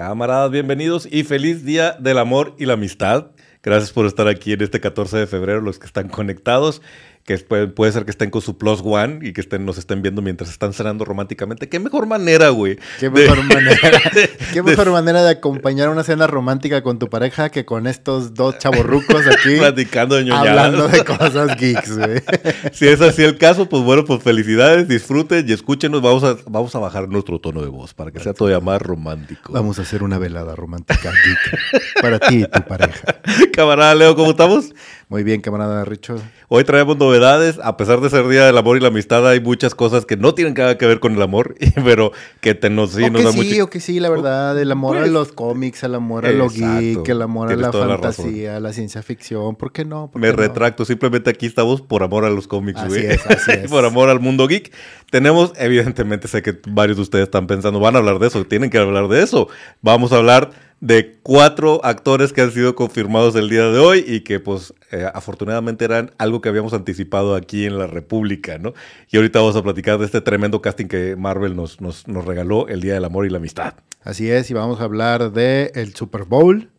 Camaradas, bienvenidos y feliz Día del Amor y la Amistad. Gracias por estar aquí en este 14 de febrero, los que están conectados que puede, ser que estén con su plus one y que estén, nos estén viendo mientras están cenando románticamente. ¿Qué mejor manera, güey? ¿Qué mejor manera? ¿Qué mejor manera de acompañar una cena romántica con tu pareja que con estos dos chaborrucos aquí? Platicando de Hablando de cosas geeks, güey. si es así el caso, pues bueno, pues felicidades, disfruten y escúchenos. Vamos a, vamos a bajar nuestro tono de voz para que sea todavía más romántico. Vamos a hacer una velada romántica geek para ti y tu pareja. Camarada Leo, ¿cómo estamos? Muy bien, camarada Richo. Hoy traemos novedades. A pesar de ser Día del Amor y la Amistad, hay muchas cosas que no tienen nada que ver con el amor, pero que te nos, sí, o nos que sí, O que sí, la verdad. El amor a pues, los cómics, el amor a lo geek, el amor a la fantasía, a la ciencia ficción. ¿Por qué no? Me retracto. Simplemente aquí estamos por amor a los cómics, güey. Así es, así es. por amor al mundo geek. Tenemos, evidentemente, sé que varios de ustedes están pensando, van a hablar de eso, tienen que hablar de eso. Vamos a hablar de cuatro actores que han sido confirmados el día de hoy y que pues eh, afortunadamente eran algo que habíamos anticipado aquí en la República, ¿no? Y ahorita vamos a platicar de este tremendo casting que Marvel nos, nos, nos regaló el Día del Amor y la Amistad. Así es, y vamos a hablar de el Super Bowl.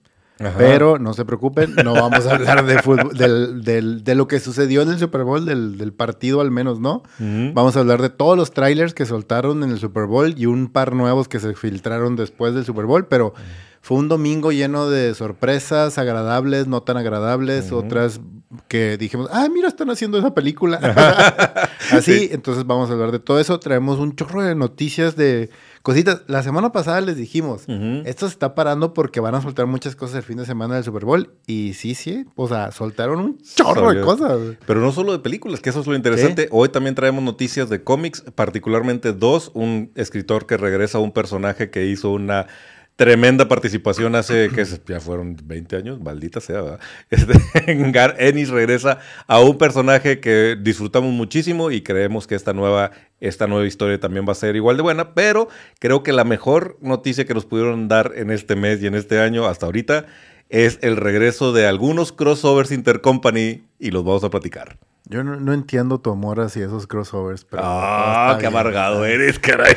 Pero no se preocupen, no vamos a hablar de fútbol, del, de lo que sucedió en el Super Bowl, del, partido al menos, ¿no? Vamos a hablar de todos los trailers que soltaron en el Super Bowl y un par nuevos que se filtraron después del Super Bowl, pero... Fue un domingo lleno de sorpresas agradables, no tan agradables, otras que dijimos, ah, mira, están haciendo esa película. Así, entonces vamos a hablar de todo eso. Traemos un chorro de noticias de cositas. La semana pasada les dijimos, esto se está parando porque van a soltar muchas cosas el fin de semana del Super Bowl. Y sí, sí, o sea, soltaron un chorro de cosas. Pero no solo de películas, que eso es lo interesante. Hoy también traemos noticias de cómics, particularmente dos. Un escritor que regresa a un personaje que hizo una tremenda participación hace, que ya fueron 20 años, maldita sea, ¿verdad? Este, Ennis regresa a un personaje que disfrutamos muchísimo y creemos que esta nueva, esta nueva historia también va a ser igual de buena, pero creo que la mejor noticia que nos pudieron dar en este mes y en este año hasta ahorita es el regreso de algunos crossovers intercompany y los vamos a platicar. Yo no, entiendo tu amor hacia esos crossovers. Pero ah, qué amargado eres, caray.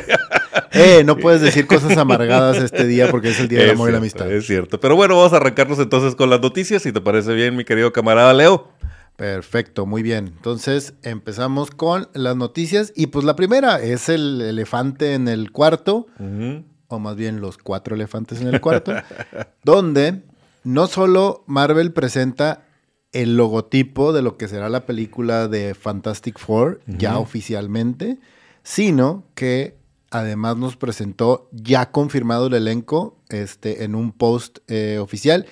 Eh, no puedes decir cosas amargadas este día porque es el día del amor y la amistad. Es cierto. Pero bueno, vamos a arrancarnos entonces con las noticias, si te parece bien, mi querido camarada Leo. Perfecto, muy bien. Entonces empezamos con las noticias y pues la primera es el elefante en el cuarto, o más bien los cuatro elefantes en el cuarto, donde no solo Marvel presenta el logotipo de lo que será la película de Fantastic Four, ya oficialmente, sino que además nos presentó ya confirmado el elenco este, en un post eh, oficial.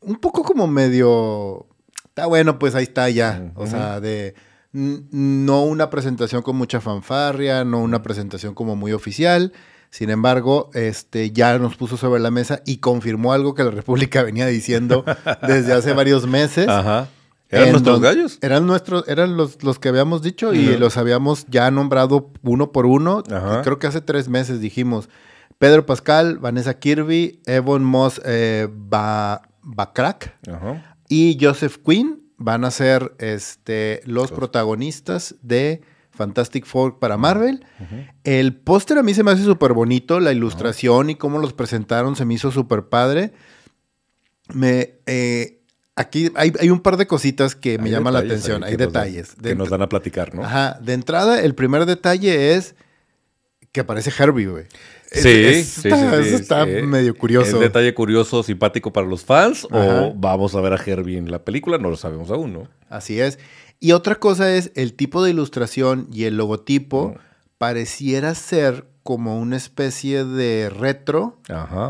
Un poco como medio... Está bueno, pues ahí está ya. O sea, de... No una presentación con mucha fanfarria, no una presentación como muy oficial. Sin embargo, este, ya nos puso sobre la mesa y confirmó algo que la República venía diciendo desde hace varios meses. Ajá. ¿Eran nuestros gallos? Eran nuestros, eran los, los que habíamos dicho y los habíamos ya nombrado uno por uno. Creo que hace tres meses dijimos Pedro Pascal, Vanessa Kirby, Evan Moss eh, Bacrack y Joseph Quinn van a ser este, los protagonistas de Fantastic Four para Marvel. El póster a mí se me hace súper bonito, la ilustración y cómo los presentaron se me hizo súper padre. Me, eh, aquí hay, un par de cositas que me llaman la atención, hay detalles. que nos dan a platicar, ¿no? Ajá, de entrada, el primer detalle es que aparece Herbie, güey. Sí, sí, está, Eso está medio curioso. ¿Es detalle curioso, simpático para los fans? ¿O vamos a ver a Herbie en la película? No lo sabemos aún, ¿no? Así es. Y otra cosa es el tipo de ilustración y el logotipo pareciera ser como una especie de retro,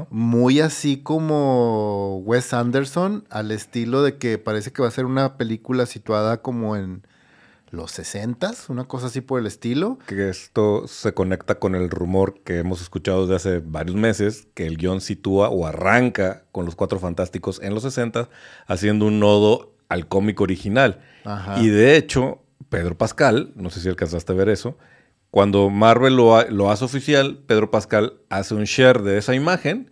muy así como Wes Anderson, al estilo de que parece que va a ser una película situada como en los 60 una cosa así por el estilo. Que esto se conecta con el rumor que hemos escuchado desde hace varios meses, que el guion sitúa o arranca con los Cuatro Fantásticos en los 60 haciendo un nodo al cómic original. Y de hecho, Pedro Pascal, no sé si alcanzaste a ver eso, cuando Marvel lo, lo, hace oficial, Pedro Pascal hace un share de esa imagen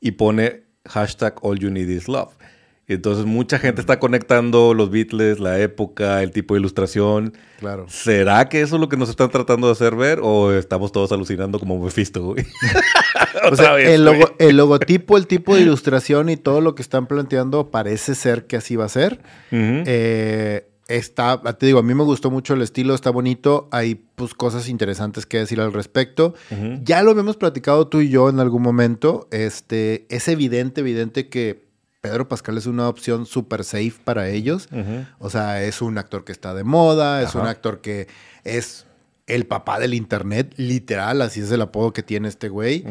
y pone hashtag all you need is love. Entonces mucha gente está conectando los Beatles, la época, el tipo de ilustración. Claro. ¿Será que eso es lo que nos están tratando de hacer ver o estamos todos alucinando como Mephisto, güey? o sea, el, el, logotipo, el tipo de ilustración y todo lo que están planteando parece ser que así va a ser. eh, Está, te digo, a mí me gustó mucho el estilo, está bonito, hay pues cosas interesantes que decir al respecto. Ya lo habíamos platicado tú y yo en algún momento. Este, es evidente, evidente que Pedro Pascal es una opción súper safe para ellos. O sea, es un actor que está de moda, es un actor que es el papá del internet, literal, así es el apodo que tiene este güey.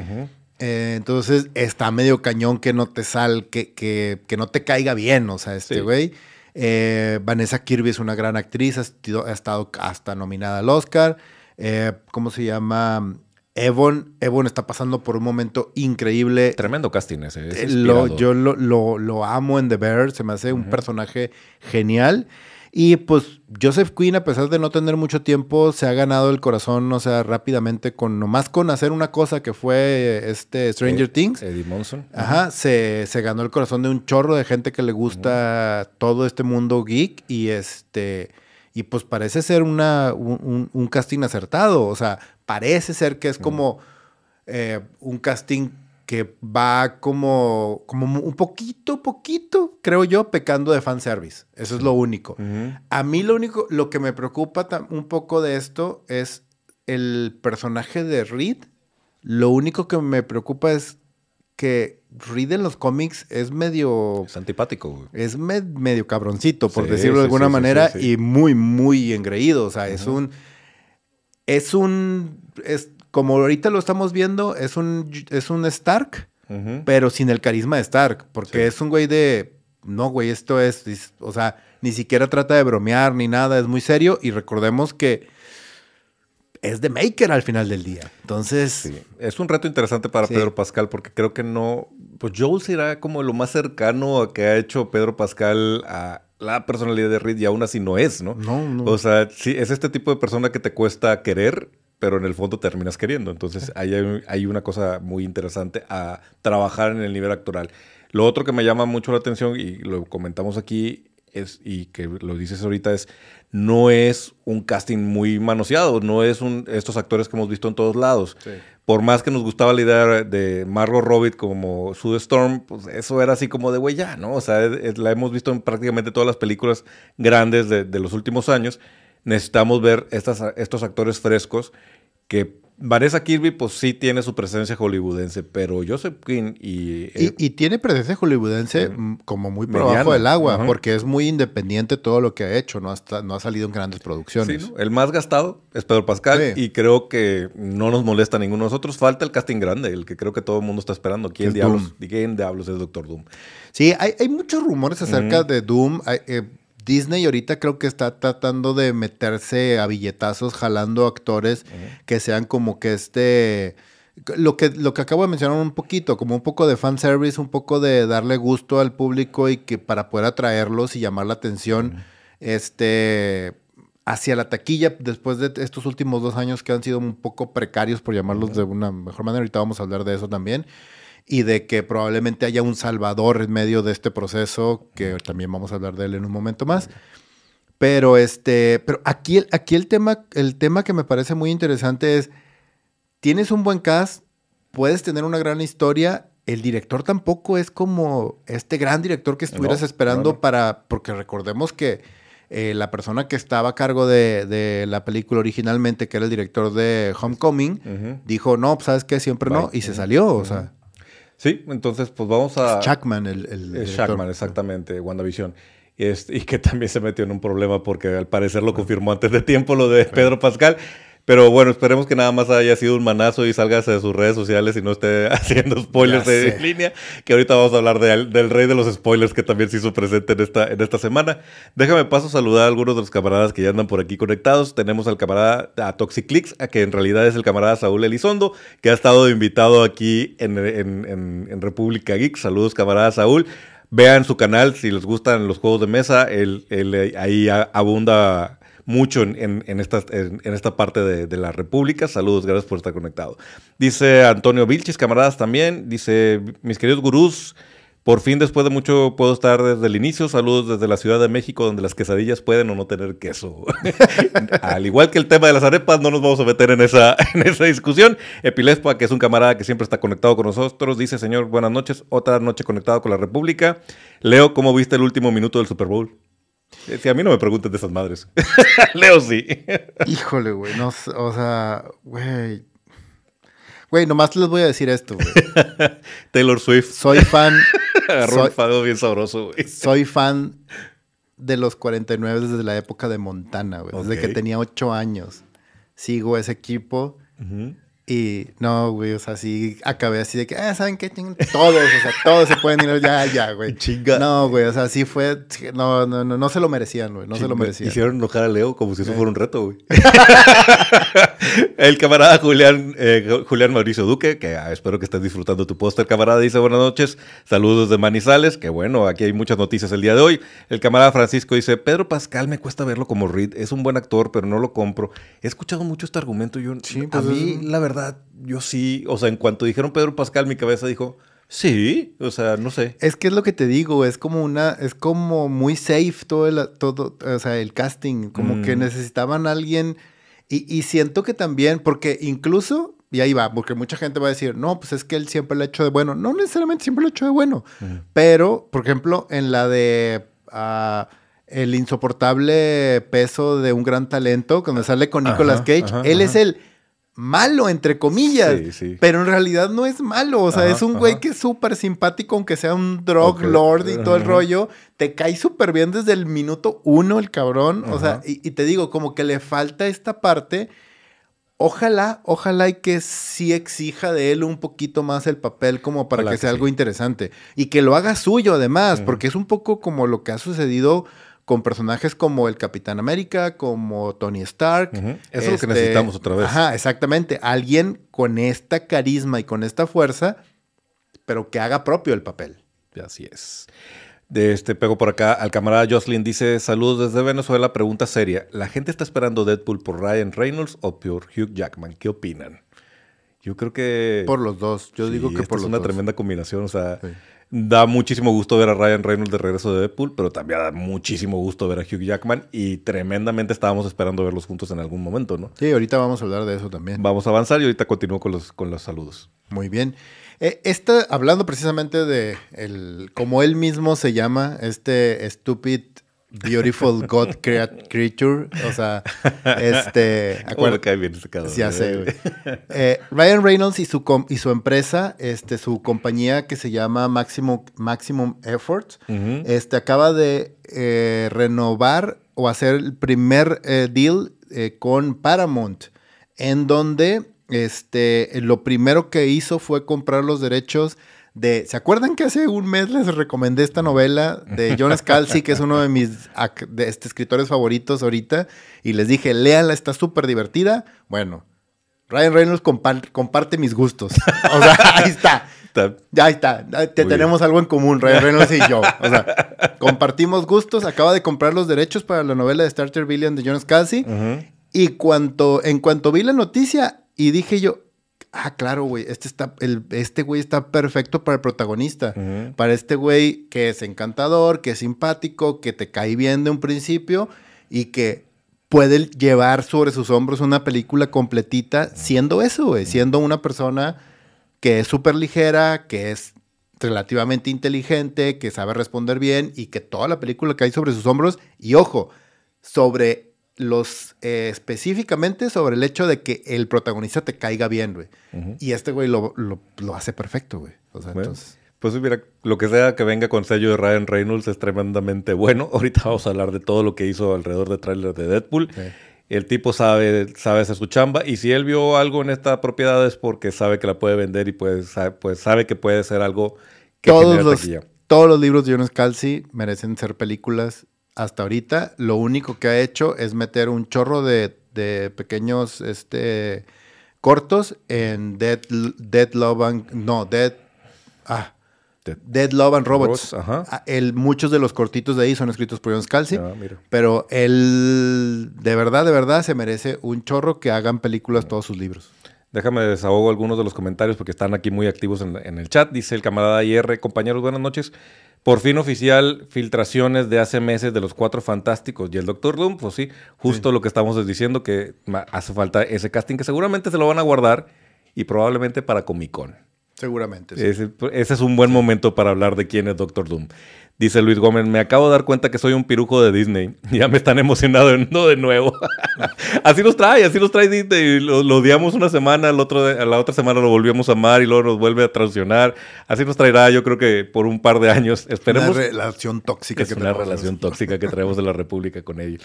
Eh, entonces está medio cañón que no te sal, que, que, que no te caiga bien, o sea, este güey. Eh, Vanessa Kirby es una gran actriz, ha, estado hasta nominada al Oscar. Eh, ¿Cómo se llama? Evon, Evon está pasando por un momento increíble. Tremendo casting ese. Eh, yo lo, lo, amo en The Bear, se me hace un personaje genial. Y pues Joseph Quinn, a pesar de no tener mucho tiempo, se ha ganado el corazón, o sea, rápidamente, con nomás con hacer una cosa que fue este Stranger Things. Eddie Monson. Ajá, se, ganó el corazón de un chorro de gente que le gusta todo este mundo geek y este... Y pues parece ser una, un, casting acertado, o sea, parece ser que es como eh, un casting que va como, como un poquito, poquito, creo yo, pecando de fanservice. Eso es lo único. A mí lo único, lo que me preocupa un poco de esto es el personaje de Reed. Lo único que me preocupa es que Reed en los cómics es medio... Es antipático, Es medio cabroncito, por decirlo de alguna manera, y muy, muy engreído. O sea, es un... Es un como ahorita lo estamos viendo, es un, es un Stark, pero sin el carisma de Stark, porque es un güey de, no, güey, esto es, o sea, ni siquiera trata de bromear ni nada, es muy serio y recordemos que es de Maker al final del día. Entonces... Es un reto interesante para Pedro Pascal porque creo que no, pues Joel será como lo más cercano a que ha hecho Pedro Pascal a la personalidad de Reed y aún así no es, ¿no? No, no. O sea, sí, es este tipo de persona que te cuesta querer pero en el fondo terminas queriendo. Entonces ahí hay, una cosa muy interesante a trabajar en el nivel actoral. Lo otro que me llama mucho la atención y lo comentamos aquí es, y que lo dices ahorita es, no es un casting muy manoseado, no es un, estos actores que hemos visto en todos lados. Por más que nos gustaba la idea de Margot Robbie como Sue Storm, pues eso era así como de güey ya, ¿no? O sea, la hemos visto en prácticamente todas las películas grandes de, los últimos años necesitamos ver estos actores frescos que Vanessa Kirby, pues sí tiene su presencia hollywoodense, pero Joseph Quinn y... y, tiene presencia hollywoodense mm, como muy por abajo del agua, porque es muy independiente todo lo que ha hecho, no ha, no ha salido en grandes producciones. El más gastado es Pedro Pascal y creo que no nos molesta a ninguno de nosotros. Falta el casting grande, el que creo que todo el mundo está esperando. ¿Quién, diablos, ¿quién diablos es Doctor Doom? Sí, hay, hay muchos rumores acerca de Doom. Eh, Disney ahorita creo que está tratando de meterse a billetazos jalando actores que sean como que este lo que, lo que acabo de mencionar un poquito, como un poco de fanservice, un poco de darle gusto al público y que para poder atraerlos y llamar la atención este, hacia la taquilla después de estos últimos dos años que han sido un poco precarios, por llamarlos de una mejor manera. Ahorita vamos a hablar de eso también y de que probablemente haya un salvador en medio de este proceso, que también vamos a hablar de él en un momento más. Pero este, pero aquí, aquí el tema, el tema que me parece muy interesante es, tienes un buen cast, puedes tener una gran historia, el director tampoco es como este gran director que estuvieras esperando para, porque recordemos que eh, la persona que estaba a cargo de, la película originalmente, que era el director de Homecoming, dijo, no, pues, sabes que siempre no, y se salió, o sea. Sí, entonces pues vamos a... Es Shackman el... el es Shackman, exactamente, WandaVision. Este, y que también se metió en un problema porque al parecer lo confirmó antes de tiempo lo de Pedro Pascal. Pero bueno, esperemos que nada más haya sido un manazo y salgas de sus redes sociales y no esté haciendo spoilers de línea. Que ahorita vamos a hablar del rey de los spoilers que también se hizo presente en esta, en esta semana. Déjame paso a saludar a algunos de los camaradas que ya andan por aquí conectados. Tenemos al camarada a Toxiclix, que en realidad es el camarada Saúl Elizondo, que ha estado invitado aquí en, en, República Geek. Saludos, camarada Saúl. Vean su canal si les gustan los juegos de mesa. Él, él ahí abunda mucho en, esta, parte de, la República. Saludos, gracias por estar conectado. Dice Antonio Vilchis, camaradas también. Dice, mis queridos gurús, Por fin, después de mucho, puedo estar desde el inicio. Saludos desde la Ciudad de México, donde las quesadillas pueden o no tener queso. Al igual que el tema de las arepas, no nos vamos a meter en esa, en esa discusión. Epilespa, que es un camarada que siempre está conectado con nosotros, dice, señor, buenas noches. Otra noche conectado con la República. Leo, ¿cómo viste el último minuto del Super Bowl? Si a mí no me pregunten de esas madres. Leo sí. Híjole, güey. No, o sea, güey. Güey, nomás les voy a decir esto, güey. Taylor Swift. Soy fan. Agarró un bien sabroso, güey. Soy fan de los 49 desde la época de Montana, güey. Desde que tenía 8 años. Sigo ese equipo. Y no, güey, o sea, sí acabé así de que, ah, ¿saben qué? Todos, o sea, todos se pueden ir ya, ya, güey. Chinga. No, güey, o sea, sí fue, no, no, no, no se lo merecían, güey, no se lo merecían. Hicieron enojar a Leo como si eso fuera un reto, güey. el camarada Julián, eh, Julián Mauricio Duque, que ah, espero que estés disfrutando tu póster, camarada, dice buenas noches, saludos de Manizales, que bueno, aquí hay muchas noticias el día de hoy. El camarada Francisco dice, Pedro Pascal me cuesta verlo como Reed, es un buen actor, pero no lo compro. He escuchado mucho este argumento, yo, sí, pues a mí, la verdad, yo sí, o sea, en cuanto dijeron Pedro Pascal, mi cabeza dijo, sí, o sea, no sé. Es que es lo que te digo, es como una, es como muy safe todo el, todo, o sea, el casting, como que mm. necesitaban a alguien, y, siento que también, porque incluso, y ahí va, porque mucha gente va a decir, no, pues es que él siempre lo ha hecho de bueno, no necesariamente siempre lo ha hecho de bueno, pero, por ejemplo, en la de... Ah, el insoportable peso de un gran talento, cuando sale con Nicolas Cage, él es el malo, entre comillas. Pero en realidad no es malo. O sea, es un güey que es súper simpático, aunque sea un drug lord y todo el rollo. Te cae súper bien desde el minuto uno el cabrón. O sea, y, te digo, como que le falta esta parte. Ojalá, ojalá y que sí exija de él un poquito más el papel como para que, sea algo interesante. Y que lo haga suyo además, porque es un poco como lo que ha sucedido con personajes como el Capitán América, como Tony Stark. Eso es lo que este, necesitamos otra vez. Ajá, exactamente. Alguien con esta carisma y con esta fuerza, pero que haga propio el papel. Así es. De este pego por acá, al camarada Jocelyn dice: Saludos desde Venezuela. Pregunta seria: ¿La gente está esperando Deadpool por Ryan Reynolds o por Hugh Jackman? ¿Qué opinan? Yo creo que. Por los dos. Yo digo que por los dos. Es una tremenda combinación. O sea, Da muchísimo gusto ver a Ryan Reynolds de regreso de Deadpool, pero también da muchísimo gusto ver a Hugh Jackman y tremendamente estábamos esperando verlos juntos en algún momento, ¿no? Sí, ahorita vamos a hablar de eso también. Vamos a avanzar y ahorita continúo con los, con los saludos. Muy bien. Eh, hablando precisamente de el, como él mismo se llama, este stupid Beautiful God Creature. O sea, este. Acuérdate que bien caso. Ya sé, güey. Eh, Ryan Reynolds y su, y su empresa, este, su compañía que se llama Maximum, Maximum Efforts, este, acaba de eh, renovar o hacer el primer eh, deal con Paramount, en donde este, lo primero que hizo fue comprar los derechos ¿Se acuerdan que hace un mes les recomendé esta novela de John Scalzi, que es uno de mis este, escritores favoritos ahorita? Y les dije, léanla, está súper divertida. Bueno, Ryan Reynolds comparte mis gustos. O sea, ahí está. Ya está. Te tenemos algo en común, Ryan Reynolds y yo. O sea, compartimos gustos. Acaba de comprar los derechos para la novela de Starter Billion de John Scalzi. Y cuanto, en cuanto vi la noticia, y dije yo, ah, claro, güey, este, está, este güey está perfecto para el protagonista. Para este güey que es encantador, que es simpático, que te cae bien de un principio y que puede llevar sobre sus hombros una película completita siendo eso, güey, siendo una persona que es súper ligera, que es relativamente inteligente, que sabe responder bien y que toda la película cae sobre sus hombros. Y ojo, sobre los eh, específicamente sobre el hecho de que el protagonista te caiga bien, güey. Y este güey lo, hace perfecto, güey. O sea, entonces... Pues mira, lo que sea que venga con sello de Ryan Reynolds es tremendamente bueno. Ahorita vamos a hablar de todo lo que hizo alrededor del tráiler de Deadpool. El tipo sabe, sabe hacer su chamba y si él vio algo en esta propiedad es porque sabe que la puede vender y pues sabe, pues sabe que puede ser algo que todos los, Todos los libros de Jonas Calci merecen ser películas hasta ahorita lo único que ha hecho es meter un chorro de, pequeños este, cortos en Dead, Dead Love and... No, Dead... Ah, Dead, Love and Robots. Ah, el, muchos de los cortitos de ahí son escritos por John Scalzi. Ah, pero él, de verdad, de verdad, se merece un chorro que hagan películas todos sus libros. Déjame desahogo algunos de los comentarios porque están aquí muy activos en, en el chat. Dice el camarada IR, compañeros, buenas noches. Por fin oficial, filtraciones de hace meses de los cuatro fantásticos y el Doctor Doom, pues sí, justo lo que estamos diciendo, que hace falta ese casting que seguramente se lo van a guardar y probablemente para Comic Con. Seguramente. Sí. Ese, ese, es un buen momento para hablar de quién es Doctor Doom. Dice Luis Gómez, me acabo de dar cuenta que soy un pirujo de Disney. Ya me están emocionando de nuevo. así nos trae, así nos trae Disney. Lo, lo, odiamos una semana, el otro, a la otra semana lo volvíamos a amar y luego nos vuelve a traicionar. Así nos traerá, yo creo que por un par de años. Esperemos. Una relación tóxica es que una relación tóxica que traemos de la República con ellos.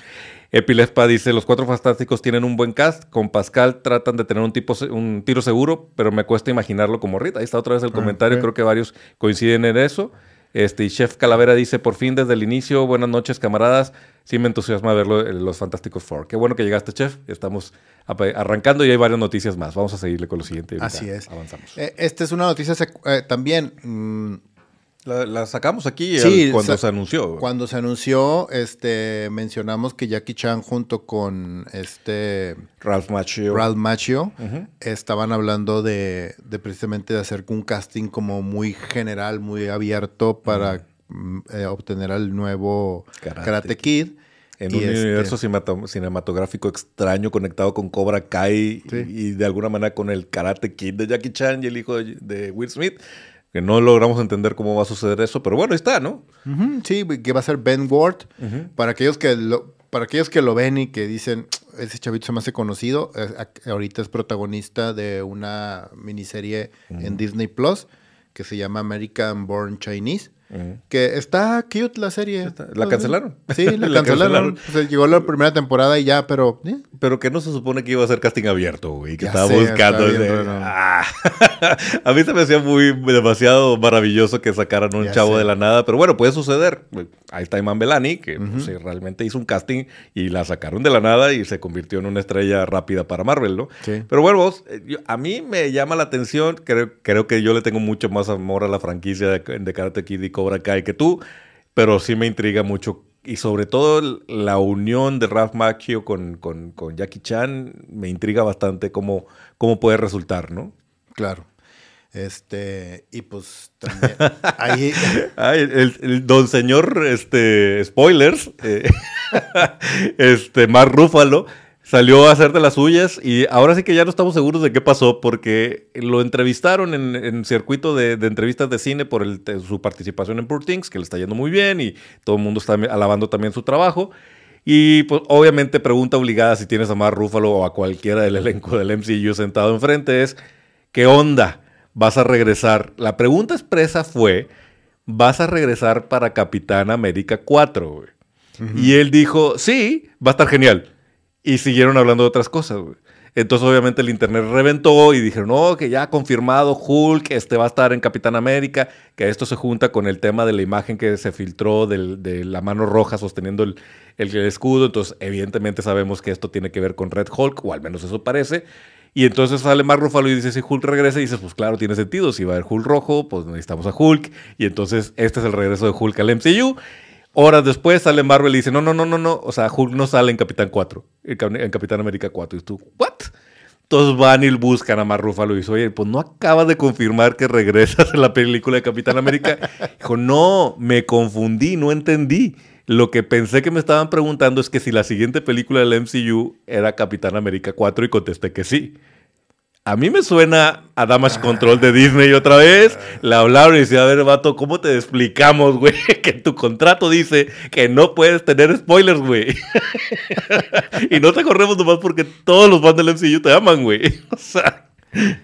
Epilespa dice, los cuatro fantásticos tienen un buen cast. Con Pascal tratan de tener un, tipo, un tiro seguro, pero me cuesta imaginarlo como Rita. Ahí está otra vez el comentario. Okay. Creo que varios coinciden en eso. Este, y Chef Calavera dice, por fin desde el inicio, buenas noches camaradas, sí me entusiasma verlo en los Fantásticos Four. Qué bueno que llegaste, Chef, estamos arrancando y hay varias noticias más. Vamos a seguirle con lo siguiente. Así es. Avanzamos. Eh, esta es una noticia eh, también... Mmm, la, la, sacamos aquí sí, cuando se, se anunció. Cuando se anunció, este, mencionamos que Jackie Chan junto con este Ralph Macchio, Ralph Macchio uh -huh. estaban hablando de, de, precisamente de hacer un casting como muy general, muy abierto para uh -huh. eh, obtener al nuevo Karate, Karate Kid. En y un este... universo cinematográfico extraño conectado con Cobra Kai sí. y, y, de alguna manera con el Karate Kid de Jackie Chan y el hijo de, de Will Smith que no logramos entender cómo va a suceder eso, pero bueno, ahí está, ¿no? Uh -huh, sí, que va a ser Ben Ward. Uh -huh. Para aquellos que lo, para aquellos que lo ven y que dicen, ese chavito se me hace conocido, eh, ahorita es protagonista de una miniserie uh -huh. en Disney Plus que se llama American Born Chinese. Uh -huh. Que está cute la serie. Está, ¿La cancelaron? Sí, la, la cancelaron. cancelaron. O sea, llegó la primera temporada y ya, pero. ¿eh? Pero que no se supone que iba a ser casting abierto, güey. Que ya estaba sé, buscando. Ah. a mí se me hacía muy demasiado maravilloso que sacaran un ya chavo sé. de la nada. Pero bueno, puede suceder. Ahí está Iman Belani, que uh -huh. pues, realmente hizo un casting y la sacaron de la nada y se convirtió en una estrella rápida para Marvel, ¿no? Sí. Pero bueno, vos, eh, a mí me llama la atención. Creo, creo que yo le tengo mucho más amor a la franquicia de, de Karate Kid y Cobra Kai que tú, pero sí me intriga mucho. Y sobre todo la unión de Ralph Macchio con, con, con, Jackie Chan me intriga bastante cómo, cómo puede resultar, ¿no? Claro. Este, y pues también ahí. Ay, el, el, don señor, este, spoilers, eh, este, Mark Ruffalo, salió a hacer de las suyas y ahora sí que ya no estamos seguros de qué pasó porque lo entrevistaron en, en circuito de, de, entrevistas de cine por el, su participación en Poor Things, que le está yendo muy bien y todo el mundo está alabando también su trabajo. Y pues obviamente pregunta obligada si tienes a Mark Ruffalo o a cualquiera del elenco del MCU sentado enfrente es, ¿qué onda? ¿Vas a regresar? La pregunta expresa fue, ¿vas a regresar para Capitán América 4? Uh -huh. Y él dijo, sí, va a estar genial. Y siguieron hablando de otras cosas. Entonces, obviamente, el internet reventó y dijeron, no, que ya confirmado Hulk este va a estar en Capitán América, que esto se junta con el tema de la imagen que se filtró de la mano roja sosteniendo el, el, escudo. Entonces, evidentemente sabemos que esto tiene que ver con Red Hulk, o al menos eso parece. Y entonces sale Mark Ruffalo y dice, si Hulk regresa, y dices, pues claro, tiene sentido. Si va a haber Hulk rojo, pues necesitamos a Hulk. Y entonces, este es el regreso de Hulk al MCU. Horas después sale Marvel y dice, no, no, no, no, no, o sea, Hulk no sale en Capitán 4, en Capitán América 4. Y tú, ¿what? Entonces van y buscan a Mark y dice, oye, pues no acabas de confirmar que regresas en la película de Capitán América. Dijo, no, me confundí, no entendí. Lo que pensé que me estaban preguntando es que si la siguiente película del MCU era Capitán América 4 y contesté que sí. A mí me suena a Damage Control de Disney otra vez. Le hablaron y decía, a ver, vato, ¿cómo te explicamos, güey? Que tu contrato dice que no puedes tener spoilers, güey. y no te corremos nomás porque todos los fans del MCU te aman, güey. O sea...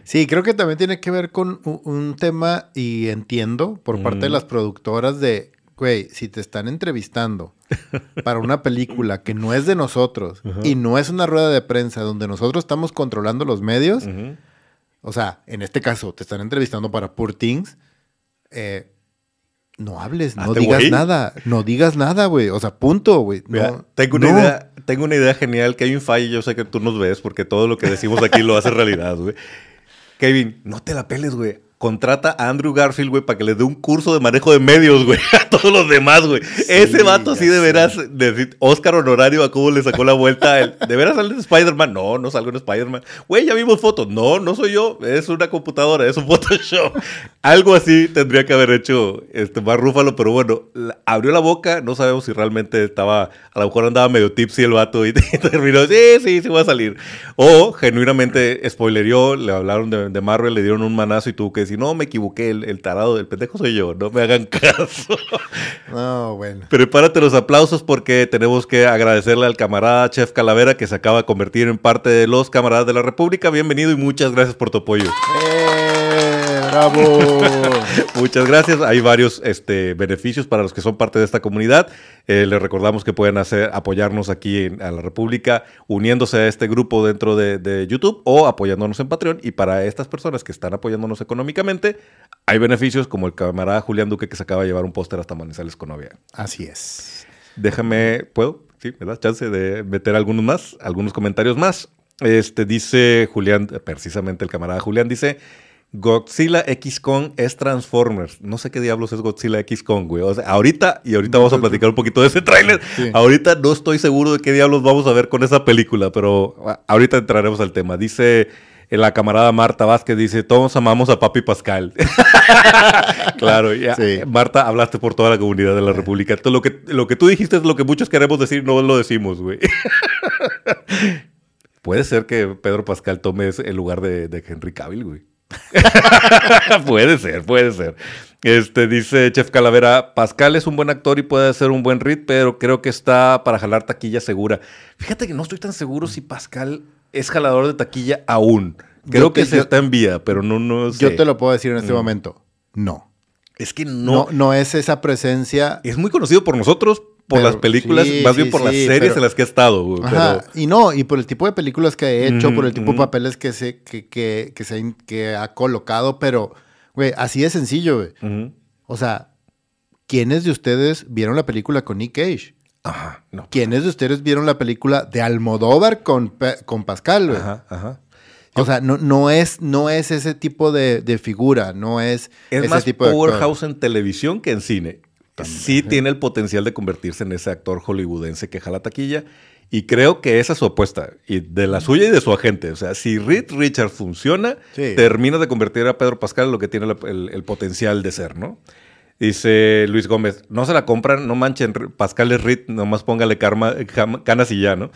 Sí, creo que también tiene que ver con un tema, y entiendo, por parte mm. de las productoras de, güey, si te están entrevistando para una película que no es de nosotros uh -huh. y no es una rueda de prensa donde nosotros estamos controlando los medios, uh -huh. o sea, en este caso te están entrevistando para Poor Things, eh, no hables, no Hazte digas nada, no digas nada, güey, o sea, punto, güey. No, tengo, una no. idea, tengo una idea genial que hay un fallo, yo sé que tú nos ves porque todo lo que decimos aquí lo hace realidad, güey. Kevin, no te la peles, güey contrata a Andrew Garfield, güey, para que le dé un curso de manejo de medios, güey, a todos los demás, güey. Ese vato sí de veras, decir, Oscar honorario a cómo le sacó la vuelta. El, ¿De veras sale en Spider-Man? No, no salgo en Spider-Man. Güey, ya vimos fotos. No, no soy yo, es una computadora, es un Photoshop. Algo así tendría que haber hecho este más Rúfalo, pero bueno, abrió la boca, no sabemos si realmente estaba, a lo mejor andaba medio tipsy el vato y, terminó, sí, sí, sí va a salir. O genuinamente spoilerió, le hablaron de, de Marvel, le dieron un manazo y tuvo que si no me equivoqué, el, tarado del pendejo soy yo, no me hagan caso. No, bueno. Prepárate los aplausos porque tenemos que agradecerle al camarada Chef Calavera que se acaba de convertir en parte de los camaradas de la República. Bienvenido y muchas gracias por tu apoyo. ¡Eh! ¡Bravo! muchas gracias. Hay varios este, beneficios para los que son parte de esta comunidad. Eh, les recordamos que pueden hacer, apoyarnos aquí en a la República uniéndose a este grupo dentro de, YouTube o apoyándonos en Patreon. Y para estas personas que están apoyándonos económicamente, hay beneficios como el camarada Julián Duque que se acaba de llevar un póster hasta Manizales con novia. Así es. Déjame, ¿puedo? Sí, me das chance de meter algunos más, algunos comentarios más. Este dice Julián, precisamente el camarada Julián dice, Godzilla X Kong es Transformers. No sé qué diablos es Godzilla X Kong, güey. O sea, ahorita, y ahorita vamos a platicar un poquito de ese tráiler. Ahorita no estoy seguro de qué diablos vamos a ver con esa película, pero ahorita entraremos al tema. Dice eh, la camarada Marta Vázquez, dice, todos amamos a Papi Pascal. claro, ya. Marta, hablaste por toda la comunidad de la República. lo, que, lo que tú dijiste es lo que muchos queremos decir, no lo decimos, güey. Puede ser que Pedro Pascal tome el lugar de, de Henry Cavill, güey. puede ser, puede ser. Este dice Chef Calavera, Pascal es un buen actor y puede ser un buen rit, pero creo que está para jalar taquilla segura. Fíjate que no estoy tan seguro si Pascal es jalador de taquilla aún. Creo que se está en vía, pero no, no sé. Yo te lo puedo decir en este mm. momento. No. Es que no, no. No es esa presencia. Es muy conocido por nosotros, por las películas, más bien por las series en las que ha estado. Y no, y por el tipo de películas que ha hecho, por el tipo de papeles que se, que, que, que, se, que ha colocado, pero, güey, así de sencillo, güey. O sea, ¿quiénes de ustedes vieron la película con Nick Cage? Ajá, no. ¿Quiénes de ustedes vieron la película de Almodóvar con, con Pascal, güey? Ajá, ajá. O sea, no, no, es, no es ese tipo de, de figura, no es, es ese más tipo de Powerhouse en televisión que en cine sí tiene el potencial de convertirse en ese actor hollywoodense que jala taquilla. Y creo que esa es su apuesta, y de la suya y de su agente. O sea, si Reed Richards funciona, termina de convertir a Pedro Pascal en lo que tiene el, potencial de ser, ¿no? Dice Luis Gómez, no se la compran, no manchen, Pascal es Reed, nomás póngale karma, canas y ya, ¿no?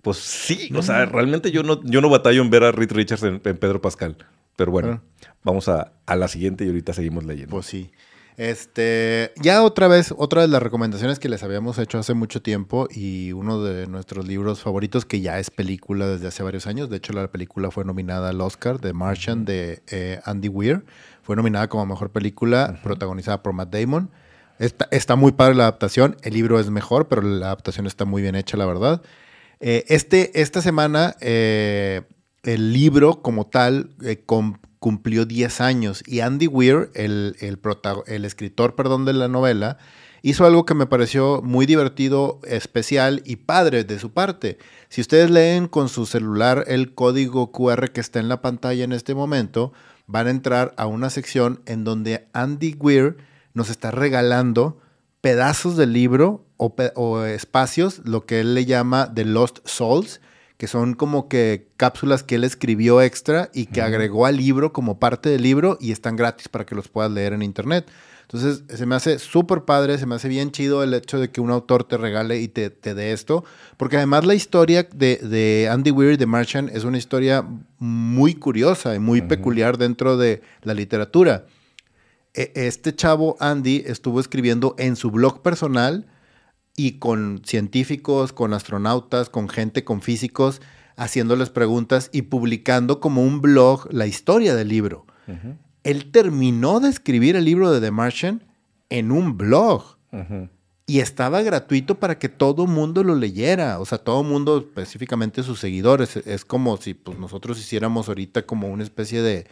Pues sí, o sea, realmente yo no, yo no batallo en ver a Reed Richards en, Pedro Pascal. Pero bueno, ah. vamos a, a la siguiente y ahorita seguimos leyendo. Pues sí. Este, ya otra vez, otra de las recomendaciones que les habíamos hecho hace mucho tiempo y uno de nuestros libros favoritos que ya es película desde hace varios años. De hecho, la película fue nominada al Oscar de Martian de eh, Andy Weir. Fue nominada como mejor película, protagonizada por Matt Damon. Está, está, muy padre la adaptación. El libro es mejor, pero la adaptación está muy bien hecha, la verdad. Eh, este, esta semana, eh, el libro como tal, con cumplió 10 años y Andy Weir, el, el, escritor perdón, de la novela, hizo algo que me pareció muy divertido, especial y padre de su parte. Si ustedes leen con su celular el código QR que está en la pantalla en este momento, van a entrar a una sección en donde Andy Weir nos está regalando pedazos del libro o, o espacios, lo que él le llama The Lost Souls, que son como que cápsulas que él escribió extra y que agregó al libro como parte del libro y están gratis para que los puedas leer en internet. Entonces, se me hace súper padre, se me hace bien chido el hecho de que un autor te regale y te, dé esto, porque además la historia de, Andy Weir de Marchand es una historia muy curiosa y muy peculiar dentro de la literatura. E, este chavo, Andy, estuvo escribiendo en su blog personal y con científicos, con astronautas, con gente, con físicos, haciéndoles preguntas y publicando como un blog la historia del libro. Él terminó de escribir el libro de The Martian en un blog. Y estaba gratuito para que todo mundo lo leyera. O sea, todo mundo, específicamente sus seguidores. Es como si pues, nosotros hiciéramos ahorita como una especie de,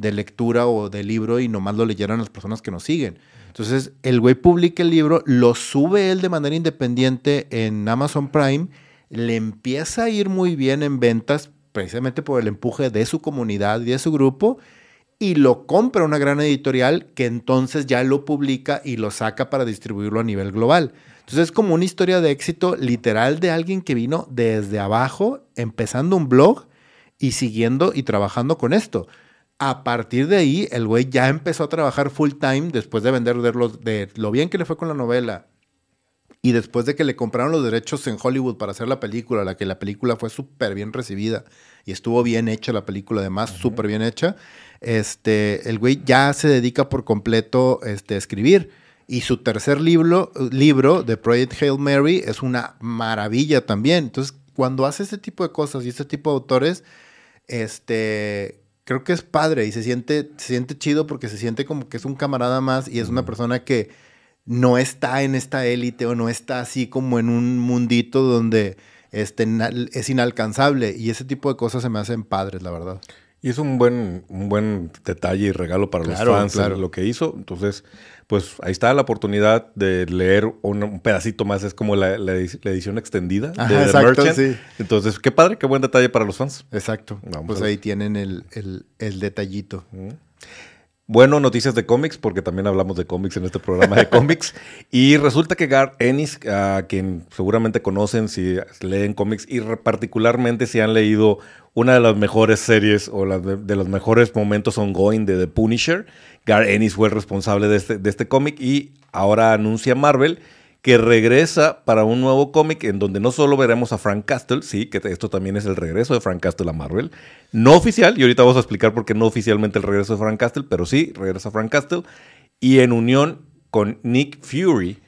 de lectura o de libro y nomás lo leyeran las personas que nos siguen. Entonces, el güey publica el libro, lo sube él de manera independiente en Amazon Prime, le empieza a ir muy bien en ventas, precisamente por el empuje de su comunidad y de su grupo, y lo compra una gran editorial que entonces ya lo publica y lo saca para distribuirlo a nivel global. Entonces es como una historia de éxito literal de alguien que vino desde abajo, empezando un blog y siguiendo y trabajando con esto. A partir de ahí, el güey ya empezó a trabajar full time después de vender de lo, de lo bien que le fue con la novela y después de que le compraron los derechos en Hollywood para hacer la película, la que la película fue súper bien recibida y estuvo bien hecha la película, además, súper bien hecha, este, el güey ya se dedica por completo este, a escribir. Y su tercer libro, libro, The Project Hail Mary, es una maravilla también. Entonces, cuando hace este tipo de cosas y este tipo de autores, este, creo que es padre y se siente, se siente chido porque se siente como que es un camarada más y es una persona que no está en esta élite o no está así como en un mundito donde este, es inalcanzable. Y ese tipo de cosas se me hacen padres, la verdad. Y es un buen, un buen detalle y regalo para los fans lo que hizo. Entonces, pues ahí está la oportunidad de leer un, pedacito más. Es como la, edición extendida de exacto, Sí. Entonces, qué padre, qué buen detalle para los fans. Exacto. pues ahí tienen el, detallito. Bueno, noticias de cómics, porque también hablamos de cómics en este programa de cómics. Y resulta que Gar Ennis, a quien seguramente conocen si leen cómics y particularmente si han leído una de las mejores series o de, los mejores momentos ongoing de The Punisher, Gar Ennis fue el responsable de este, de este cómic y ahora anuncia Marvel que regresa para un nuevo cómic en donde no solo veremos a Frank Castle, sí, que esto también es el regreso de Frank Castle a Marvel, no oficial, y ahorita vamos a explicar por qué no oficialmente el regreso de Frank Castle, pero sí, regresa Frank Castle, y en unión con Nick Fury,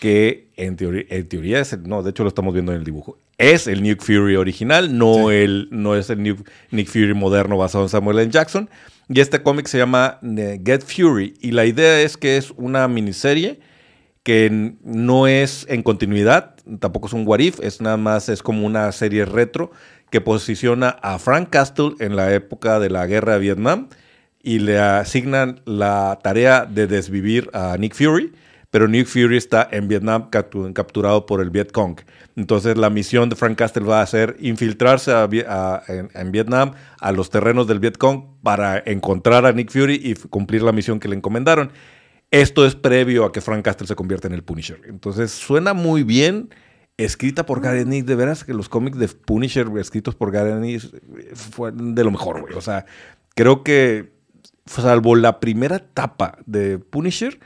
que en teoría, en teoría es, no, de hecho lo estamos viendo en el dibujo, es el Nick Fury original, no, el, no es el Nick Fury moderno basado en Samuel L. Jackson, y este cómic se llama eh, Get Fury, y la idea es que es una miniserie, que no es en continuidad, tampoco es un what if, es nada más, es como una serie retro que posiciona a Frank Castle en la época de la guerra de Vietnam y le asignan la tarea de desvivir a Nick Fury, pero Nick Fury está en Vietnam capturado por el Viet Cong. Entonces la misión de Frank Castle va a ser infiltrarse en, en, Vietnam a los terrenos del Viet Cong para encontrar a Nick Fury y cumplir la misión que le encomendaron. Esto es previo a que Frank Castle se convierta en el Punisher. Entonces suena muy bien. Escrita por Gary de veras que los cómics de Punisher escritos por Gary Ennis fueron de lo mejor, güey. O sea, creo que, salvo la primera etapa de Punisher,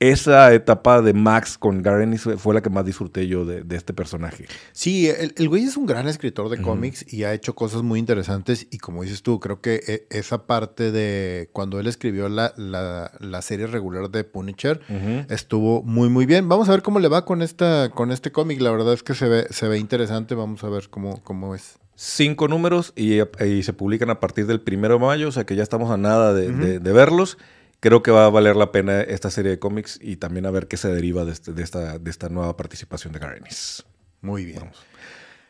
esa etapa de Max con Garen fue la que más disfruté yo de, este personaje. Sí, el, güey es un gran escritor de cómics y ha hecho cosas muy interesantes. Y como dices tú, creo que e, esa parte de cuando él escribió la, la, serie regular de Punisher estuvo muy, muy bien. Vamos a ver cómo le va con, esta, con este cómic. La verdad es que se ve, se ve interesante. Vamos a ver cómo, cómo es cinco números y, se publican a partir del primero de mayo, o sea que ya estamos a nada de, de verlos creo que va a valer la pena esta serie de cómics y también a ver qué se deriva de, este, de, esta, de esta nueva participación de Garenis. Muy bien.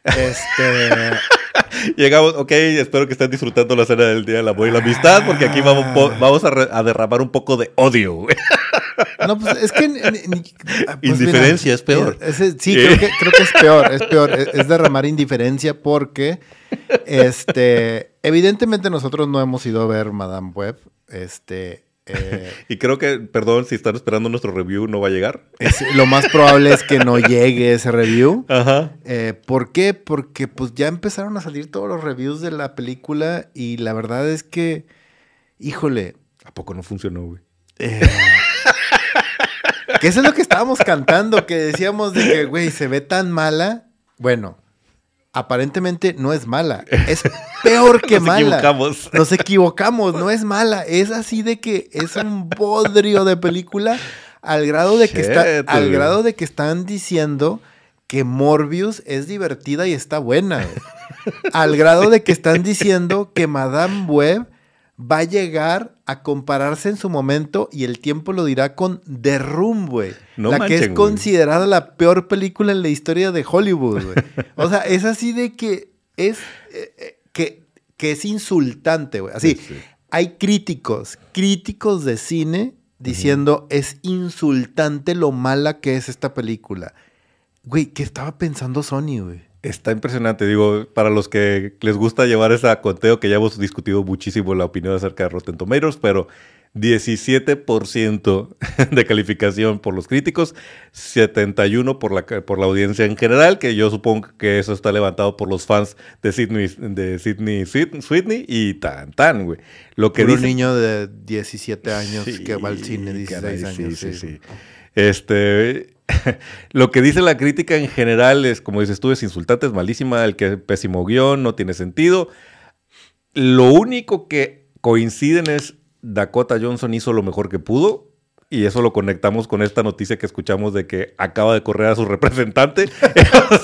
Este. Llegamos, ok, espero que estén disfrutando la cena del Día del Amor y la Amistad, porque aquí vamos, ah. vamos a, derramar un poco de odio. No, pues es que. Ah, pues indiferencia es peor. sí, creo que, creo que, es peor. Es peor. es derramar indiferencia porque. Este. Evidentemente, nosotros no hemos ido a ver Madame Web. Este. Eh, y creo que, perdón, si están esperando nuestro review, no va a llegar. lo más probable es que no llegue ese review. Ajá. Eh, ¿Por qué? Porque pues ya empezaron a salir todos los reviews de la película y la verdad es que, híjole. ¿A poco no funcionó, güey? Eh, que eso es lo que estábamos cantando, que decíamos de que, güey, se ve tan mala. Bueno, aparentemente no es mala. Es peor que mala. Nos equivocamos. Nos equivocamos, no es mala. Es así de que es un bodrio de película al grado de que está, al grado de que están diciendo que Morbius es divertida y está buena. al grado de que están diciendo que Madame Web va a llegar a compararse en su momento y el tiempo lo dirá con The Room, güey. la que es considerada la peor película en la historia de Hollywood, güey. O sea, es así de que es eh, eh, que, que es insultante, güey. Así, hay críticos, críticos de cine diciendo es insultante lo mala que es esta película. Güey, ¿qué estaba pensando Sony, güey? Está impresionante, digo, para los que les gusta llevar ese conteo, que ya hemos discutido muchísimo la opinión acerca de Rotten Tomatoes, pero 17% de calificación por los críticos, 71% por la, por la audiencia en general, que yo supongo que eso está levantado por los fans de Sidney, de Sidney Sweetney y tan tan, güey. Lo que un niño de 17 años que va al cine, 16 años. Sí, sí, sí. Este, lo que dice la crítica en general es, como dices tú, es insultante, es malísima, el que pésimo guion, no tiene sentido. Lo único que coinciden es Dakota Johnson hizo lo mejor que pudo. Y eso lo conectamos con esta noticia que escuchamos de que acaba de correr a su representante.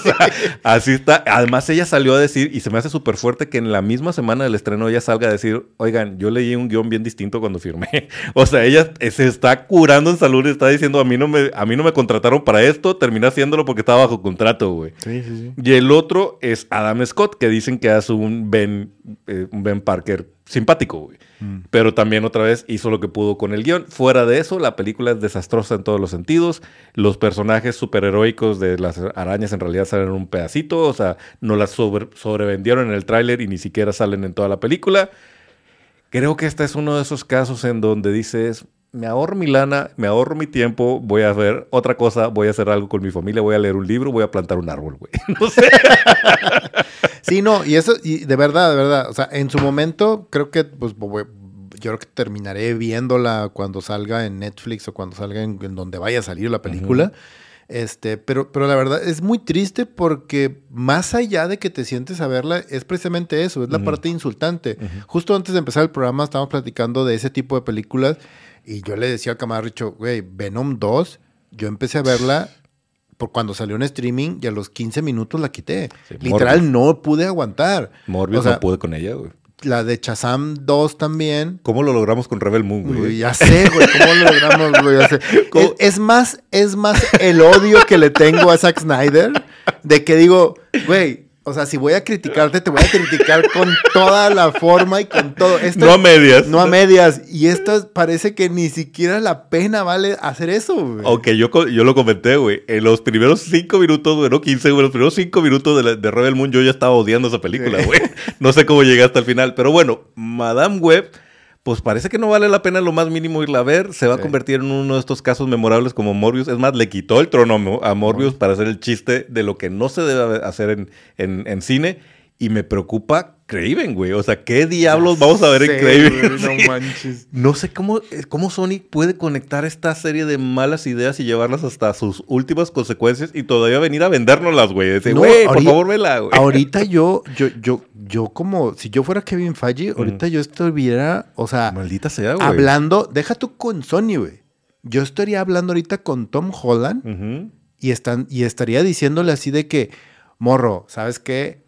así está. Además, ella salió a decir, y se me hace súper fuerte que en la misma semana del estreno ella salga a decir, oigan, yo leí un guion bien distinto cuando firmé. o sea, ella se está curando en salud y está diciendo, a mí no me, a mí no me contrataron para esto, terminé haciéndolo porque estaba bajo contrato, güey. Sí, sí, sí. Y el otro es Adam Scott, que dicen que hace un Ben, eh, un ben Parker simpático, güey. Mm. Pero también otra vez hizo lo que pudo con el guion. Fuera de eso, la película es desastrosa en todos los sentidos. Los personajes superheroicos de las arañas en realidad salen en un pedacito. O sea, no las sobrevendieron en el tráiler y ni siquiera salen en toda la película. Creo que este es uno de esos casos en donde dices, me ahorro mi lana, me ahorro mi tiempo, voy a ver otra cosa, voy a hacer algo con mi familia, voy a leer un libro, voy a plantar un árbol, güey. No sé. Sí, no, y eso, y de verdad, de verdad, o sea, en su momento creo que, pues, yo creo que terminaré viéndola cuando salga en Netflix o cuando salga en, donde vaya a salir la película. Este, pero, pero la verdad es muy triste porque más allá de que te sientes a verla, es precisamente eso, es la parte insultante. Justo antes de empezar el programa estábamos platicando de ese tipo de películas y yo le decía a Camarricho, güey, Venom 2, yo empecé a verla por cuando salió en streaming y a los 15 minutos la quité. Literal, no pude aguantar. Morbius no pude con ella, güey. La de Chazam 2 también. ¿Cómo lo logramos con Rebel Moon, güey? ya sé, güey. ¿Cómo lo logramos, güey? Ya sé. Es, más, es más el odio que le tengo a Zack Snyder de que digo, güey, o sea, si voy a criticarte, te voy a criticar con toda la forma y con todo. no a medias. No a medias. Y esto parece que ni siquiera la pena vale hacer eso, güey. Ok, yo, yo lo comenté, güey. En los primeros cinco minutos, güey, no 15, güey, los primeros cinco minutos de, de Rebel Moon, yo ya estaba odiando esa película, güey. No sé cómo llegué hasta el final. Pero bueno, Madame Web pues parece que no vale la pena lo más mínimo irla a ver. Se va a convertir en uno de estos casos memorables como Morbius. Es más, le quitó el trono a Morbius para hacer el chiste de lo que no se debe hacer en, en cine. Y me preocupa Craven, güey. O sea, ¿qué diablos vamos a ver en Craven? no manches. No sé cómo, eh, cómo Sony puede conectar esta serie de malas ideas y llevarlas hasta sus últimas consecuencias y todavía venir a vendérnoslas, güey. Decir, güey, por favor, vela, güey. Ahorita yo, yo, yo, yo como, si yo fuera Kevin Feige, ahorita yo estuviera, o sea... Maldita sea, güey. Hablando, deja tú con Sony, güey. Yo estaría hablando ahorita con Tom Holland y, están, y estaría diciéndole así de que, morro, ¿sabes qué?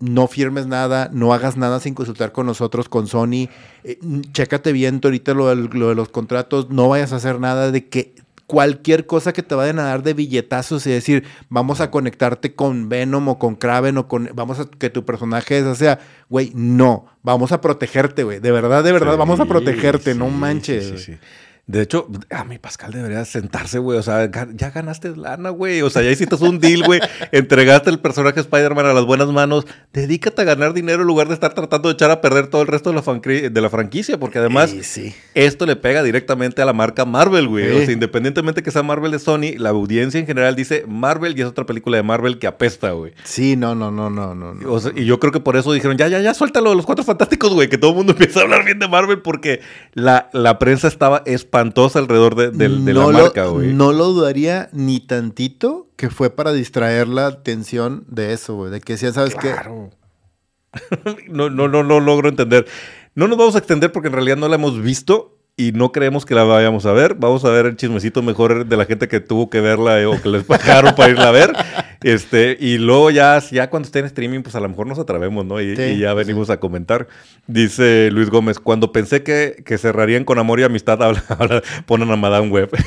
no firmes nada, no hagas nada sin consultar con nosotros, con Sony, eh, chécate bien ahorita lo, de los contratos, no vayas a hacer nada de que cualquier cosa que te vayan a dar de billetazos y decir, vamos a conectarte con Venom o con Kraven o con, vamos a que tu personaje es, o sea, güey, no, vamos a protegerte, güey, de verdad, de verdad, vamos a protegerte, no manches. Sí, de hecho, a mi Pascal debería sentarse, güey. O sea, ya ganaste lana, güey. O sea, ya hiciste un deal, güey. Entregaste el personaje Spider-Man a las buenas manos. Dedícate a ganar dinero en lugar de estar tratando de echar a perder todo el resto de la, de la franquicia. Porque además, esto le pega directamente a la marca Marvel, güey. O sea, independientemente que sea Marvel de Sony, la audiencia en general dice Marvel y es otra película de Marvel que apesta, güey. Sí, no, no, no, no, no. y yo creo que por eso dijeron, ya, ya, ya, suéltalo de los cuatro fantásticos, güey. Que todo el mundo empieza a hablar bien de Marvel porque la, la prensa estaba espantada espantosa alrededor de, la marca, güey. No lo dudaría ni tantito que fue para distraer la atención de eso, güey. De que ya ¿sabes claro. no, no, no, no logro entender. No nos vamos a extender porque en realidad no la hemos visto y no creemos que la vayamos a ver. Vamos a ver el chismecito mejor de la gente que tuvo que verla eh, o que les pagaron para irla a ver. Este, y luego ya, ya cuando esté en streaming, pues a lo mejor nos atrevemos, ¿no? Y, ya venimos a comentar. Dice Luis Gómez, cuando pensé que, que cerrarían con amor y amistad, ahora, ponen a Madame Web.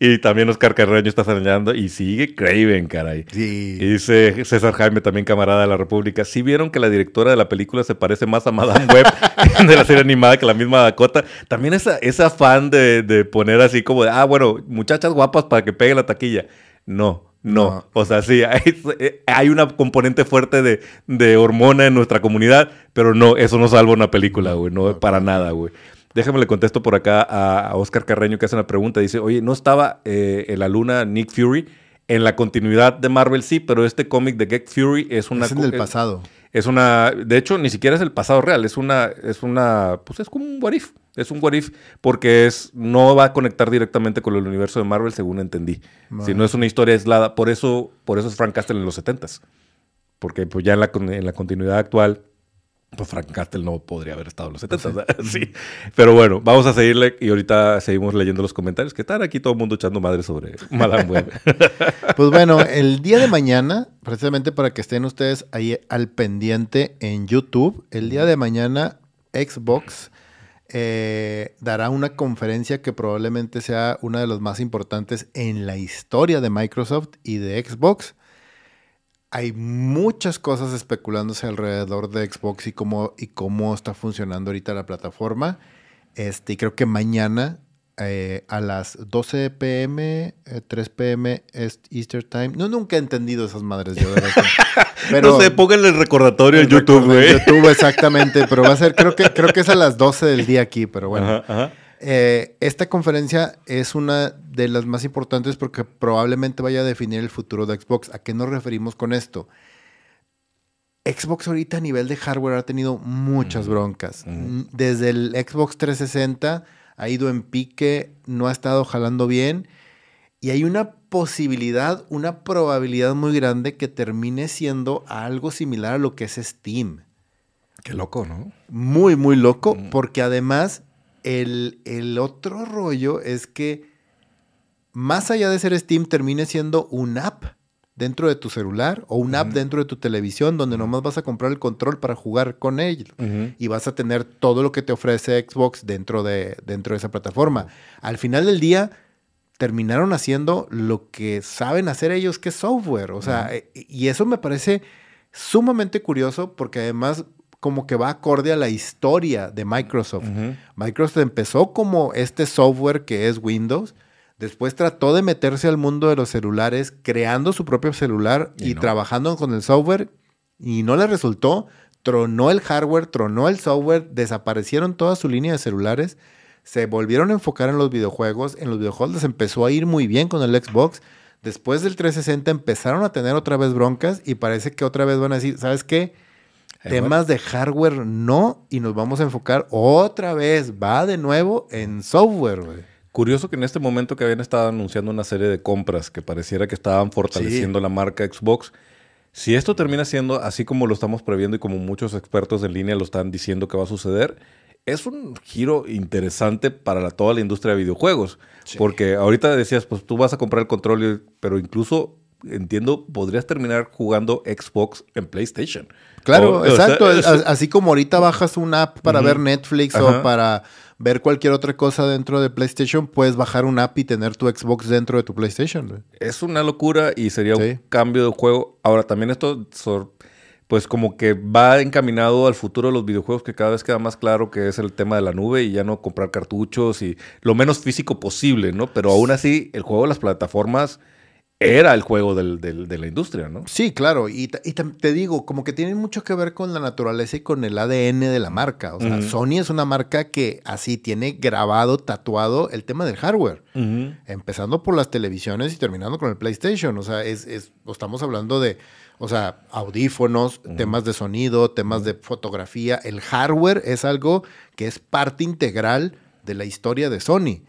y también Oscar Carreño está señalando y sigue Craven, caray. Sí. Y dice César Jaime, también camarada de la República. ¿Sí vieron que la directora de la película se parece más a Madame Web de la serie animada que la misma Dakota? También esa, esa fan de, de poner así como de, ah, bueno, muchachas guapas para que pegue la taquilla. No, No. O sea, sí, hay, una componente fuerte de, de, hormona en nuestra comunidad, pero no, eso no salva una película, güey. No, para nada, güey. Déjame le contesto por acá a, Oscar Carreño que hace una pregunta. Dice, oye, ¿no estaba eh, en la luna Nick Fury? En la continuidad de Marvel sí, pero este cómic de Get Fury es una... Es en el pasado. Es una... De hecho, ni siquiera es el pasado real. Es una... Es una... Pues es como un what if. Es un what if porque es, no va a conectar directamente con el universo de Marvel, según entendí. Si no es una historia aislada. Por eso, por eso es Frank Castle en los 70s. Porque pues ya en la, en la continuidad actual pues Frank Castle no podría haber estado en los 70, sí. Pero bueno, vamos a seguirle y ahorita seguimos leyendo los comentarios que están aquí todo el mundo echando madre sobre Madame Web. pues bueno, el día de mañana, precisamente para que estén ustedes ahí al pendiente en YouTube, el día de mañana Xbox eh, dará una conferencia que probablemente sea una de las más importantes en la historia de Microsoft y de Xbox hay muchas cosas especulándose alrededor de Xbox y cómo, y cómo está funcionando ahorita la plataforma. Este, y creo que mañana eh, a las 12 pm, 3 pm Easter Time. No, nunca he entendido esas madres yo. pero, no sé, pónganle el recordatorio en YouTube, güey. YouTube, exactamente. Pero va a ser, creo que, creo que es a las 12 del día aquí, pero bueno. ajá. Eh, esta conferencia es una de las más importantes porque probablemente vaya a definir el futuro de Xbox. ¿A qué nos referimos con esto? Xbox ahorita a nivel de hardware ha tenido muchas broncas. Desde el Xbox 360 ha ido en pique, no ha estado jalando bien y hay una posibilidad, una probabilidad muy grande que termine siendo algo similar a lo que es Steam. Qué loco, ¿no? Muy, muy loco, porque además el, otro rollo es que más allá de ser Steam, termine siendo un app dentro de tu celular o un app dentro de tu televisión donde nomás vas a comprar el control para jugar con él y vas a tener todo lo que te ofrece Xbox dentro de, dentro de esa plataforma. Al final del día terminaron haciendo lo que saben hacer ellos, que es software. O sea, y eso me parece sumamente curioso porque además como que va acorde a la historia de Microsoft. Microsoft empezó como este software que es Windows, después trató de meterse al mundo de los celulares, creando su propio celular y, trabajando con el software, y no le resultó. Tronó el hardware, tronó el software, desaparecieron toda su línea de celulares, se volvieron a enfocar en los videojuegos. En los videojuegos les empezó a ir muy bien con el Xbox. Después del 360 empezaron a tener otra vez broncas y parece que otra vez van a decir, ¿sabes qué? Temas de hardware no, y nos vamos a enfocar otra vez, va de nuevo en software, güey. Curioso que en este momento que habían estado anunciando una serie de compras que pareciera que estaban fortaleciendo la marca Xbox, si esto termina siendo así como lo estamos previendo y como muchos expertos en línea lo están diciendo que va a suceder, es un giro interesante para toda la industria de videojuegos. Porque ahorita decías, pues tú vas a comprar el control, pero incluso entiendo, podrías terminar jugando Xbox en PlayStation. Claro, exacto. así como ahorita bajas una app para ver Netflix o para ver cualquier otra cosa dentro de PlayStation, puedes bajar una app y tener tu Xbox dentro de tu PlayStation. Es una locura y sería un cambio de juego. Ahora, también esto, pues como que va encaminado al futuro de los videojuegos, que cada vez queda más claro que es el tema de la nube y ya no comprar cartuchos y lo menos físico posible, ¿no? Pero aún así, el juego de las plataformas era el juego de la industria, ¿no? Sí, claro. Y, te digo, como que tiene mucho que ver con la naturaleza y con el ADN de la marca. O sea, Sony es una marca que así tiene grabado, tatuado el tema del hardware. Empezando por las televisiones y terminando con el PlayStation. O sea, es, estamos hablando de, o sea, audífonos, temas de sonido, temas de fotografía. El hardware es algo que es parte integral de la historia de Sony.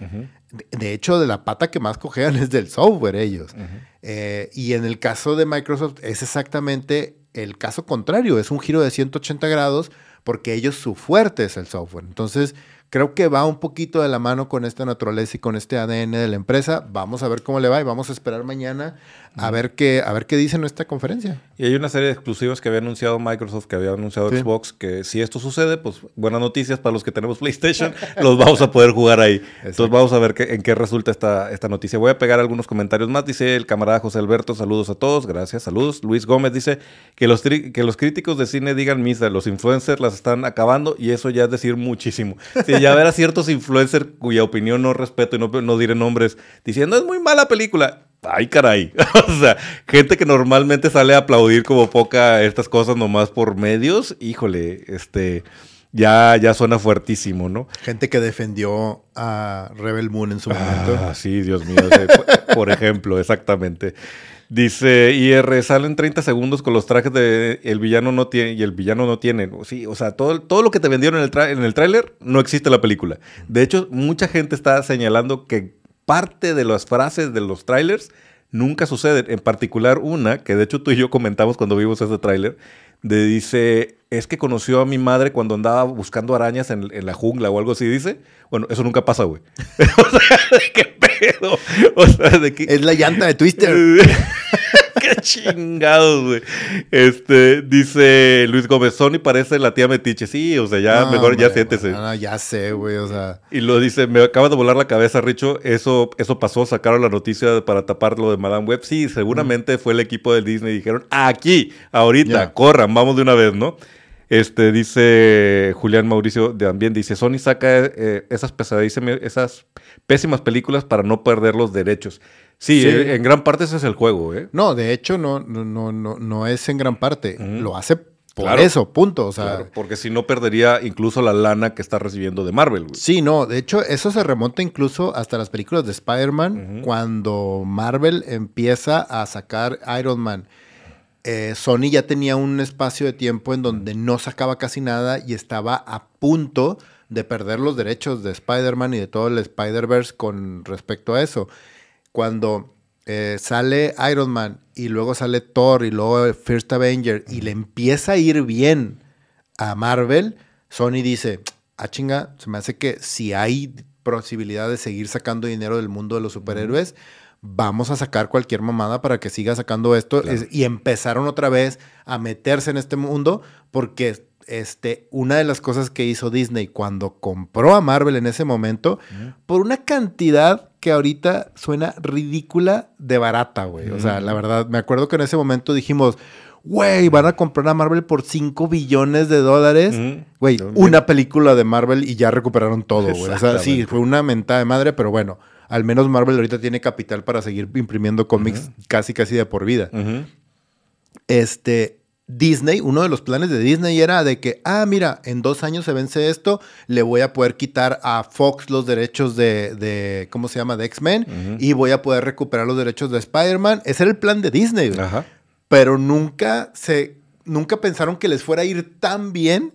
De hecho, de la pata que más cojean es del software ellos. Eh, y en el caso de Microsoft es exactamente el caso contrario, es un giro de 180 grados porque ellos su fuerte es el software. Entonces, creo que va un poquito de la mano con esta naturaleza y con este ADN de la empresa. Vamos a ver cómo le va y vamos a esperar mañana a ver qué, a ver qué dice en esta conferencia. Y hay una serie de exclusivos que había anunciado Microsoft, que había anunciado Xbox, que si esto sucede, pues buenas noticias para los que tenemos PlayStation, los vamos a poder jugar ahí. Entonces vamos a ver qué, en qué resulta esta, esta noticia. Voy a pegar algunos comentarios más. Dice el camarada José Alberto, saludos a todos, gracias, saludos. Luis Gómez dice que los, que los críticos de cine digan misa, los influencers las están acabando y eso ya es decir muchísimo. Si ya ver a ciertos influencers cuya opinión no respeto y no, no diré nombres, diciendo es muy mala película ay caray. o sea, gente que normalmente sale a aplaudir como poca estas cosas nomás por medios, híjole, este ya, ya suena fuertísimo, ¿no? Gente que defendió a Rebel Moon en su momento. Ah, sí, Dios mío. por ejemplo, exactamente. Dice IR, salen 30 segundos con los trajes de el villano no tiene y el villano no tiene. Sí, o sea, todo, todo lo que te vendieron en el, en el tráiler no existe en la película. De hecho, mucha gente está señalando que parte de las frases de los trailers nunca suceden. En particular una, que de hecho tú y yo comentamos cuando vimos ese tráiler, de dice, es que conoció a mi madre cuando andaba buscando arañas en, en la jungla o algo así, dice. Bueno, eso nunca pasa, güey. o sea, ¿qué pedo? O sea, de que... Es la llanta de Twister. qué chingados, güey. Este, dice Luis Gómez, Sony parece la tía Metiche. Sí, o sea, ya mejor ya siéntese. No, ya sé, güey, o sea. Y lo dice, me acaba de volar la cabeza, Richo. Eso, eso pasó, sacaron la noticia para tapar lo de Madame Web. Sí, seguramente fue el equipo de Disney y dijeron, aquí, ahorita, corran, vamos de una vez, ¿no? Este, dice Julián Mauricio también, dice, Sony saca eh, esas pesadísimas, esas pésimas películas para no perder los derechos. Sí, en gran parte ese es el juego, ¿eh? No, de hecho, no, no, no, no es en gran parte. Lo hace por eso, punto. O sea, porque si no perdería incluso la lana que está recibiendo de Marvel. Güey. Sí, no, de hecho, eso se remonta incluso hasta las películas de Spider-Man, cuando Marvel empieza a sacar Iron Man. Eh, Sony ya tenía un espacio de tiempo en donde no sacaba casi nada y estaba a punto de perder los derechos de Spider-Man y de todo el Spider-Verse con respecto a eso. Cuando eh, sale Iron Man y luego sale Thor y luego First Avenger y le empieza a ir bien a Marvel, Sony dice, ah chinga, se me hace que si hay posibilidad de seguir sacando dinero del mundo de los superhéroes, vamos a sacar cualquier mamada para que siga sacando esto. y empezaron otra vez a meterse en este mundo porque este, una de las cosas que hizo Disney cuando compró a Marvel en ese momento, por una cantidad que ahorita suena ridícula de barata, güey. O sea, la verdad, me acuerdo que en ese momento dijimos, güey, van a comprar a Marvel por 5 billones de dólares. Güey, una película de Marvel y ya recuperaron todo, güey. O sea, sí, fue una mentada de madre, pero bueno, al menos Marvel ahorita tiene capital para seguir imprimiendo cómics casi, casi de por vida. Este, Disney, uno de los planes de Disney era de que, ah, mira, en dos años se vence esto, le voy a poder quitar a Fox los derechos de, de ¿cómo se llama?, de X-Men, y voy a poder recuperar los derechos de Spider-Man. Ese era el plan de Disney, Pero nunca se, nunca pensaron que les fuera a ir tan bien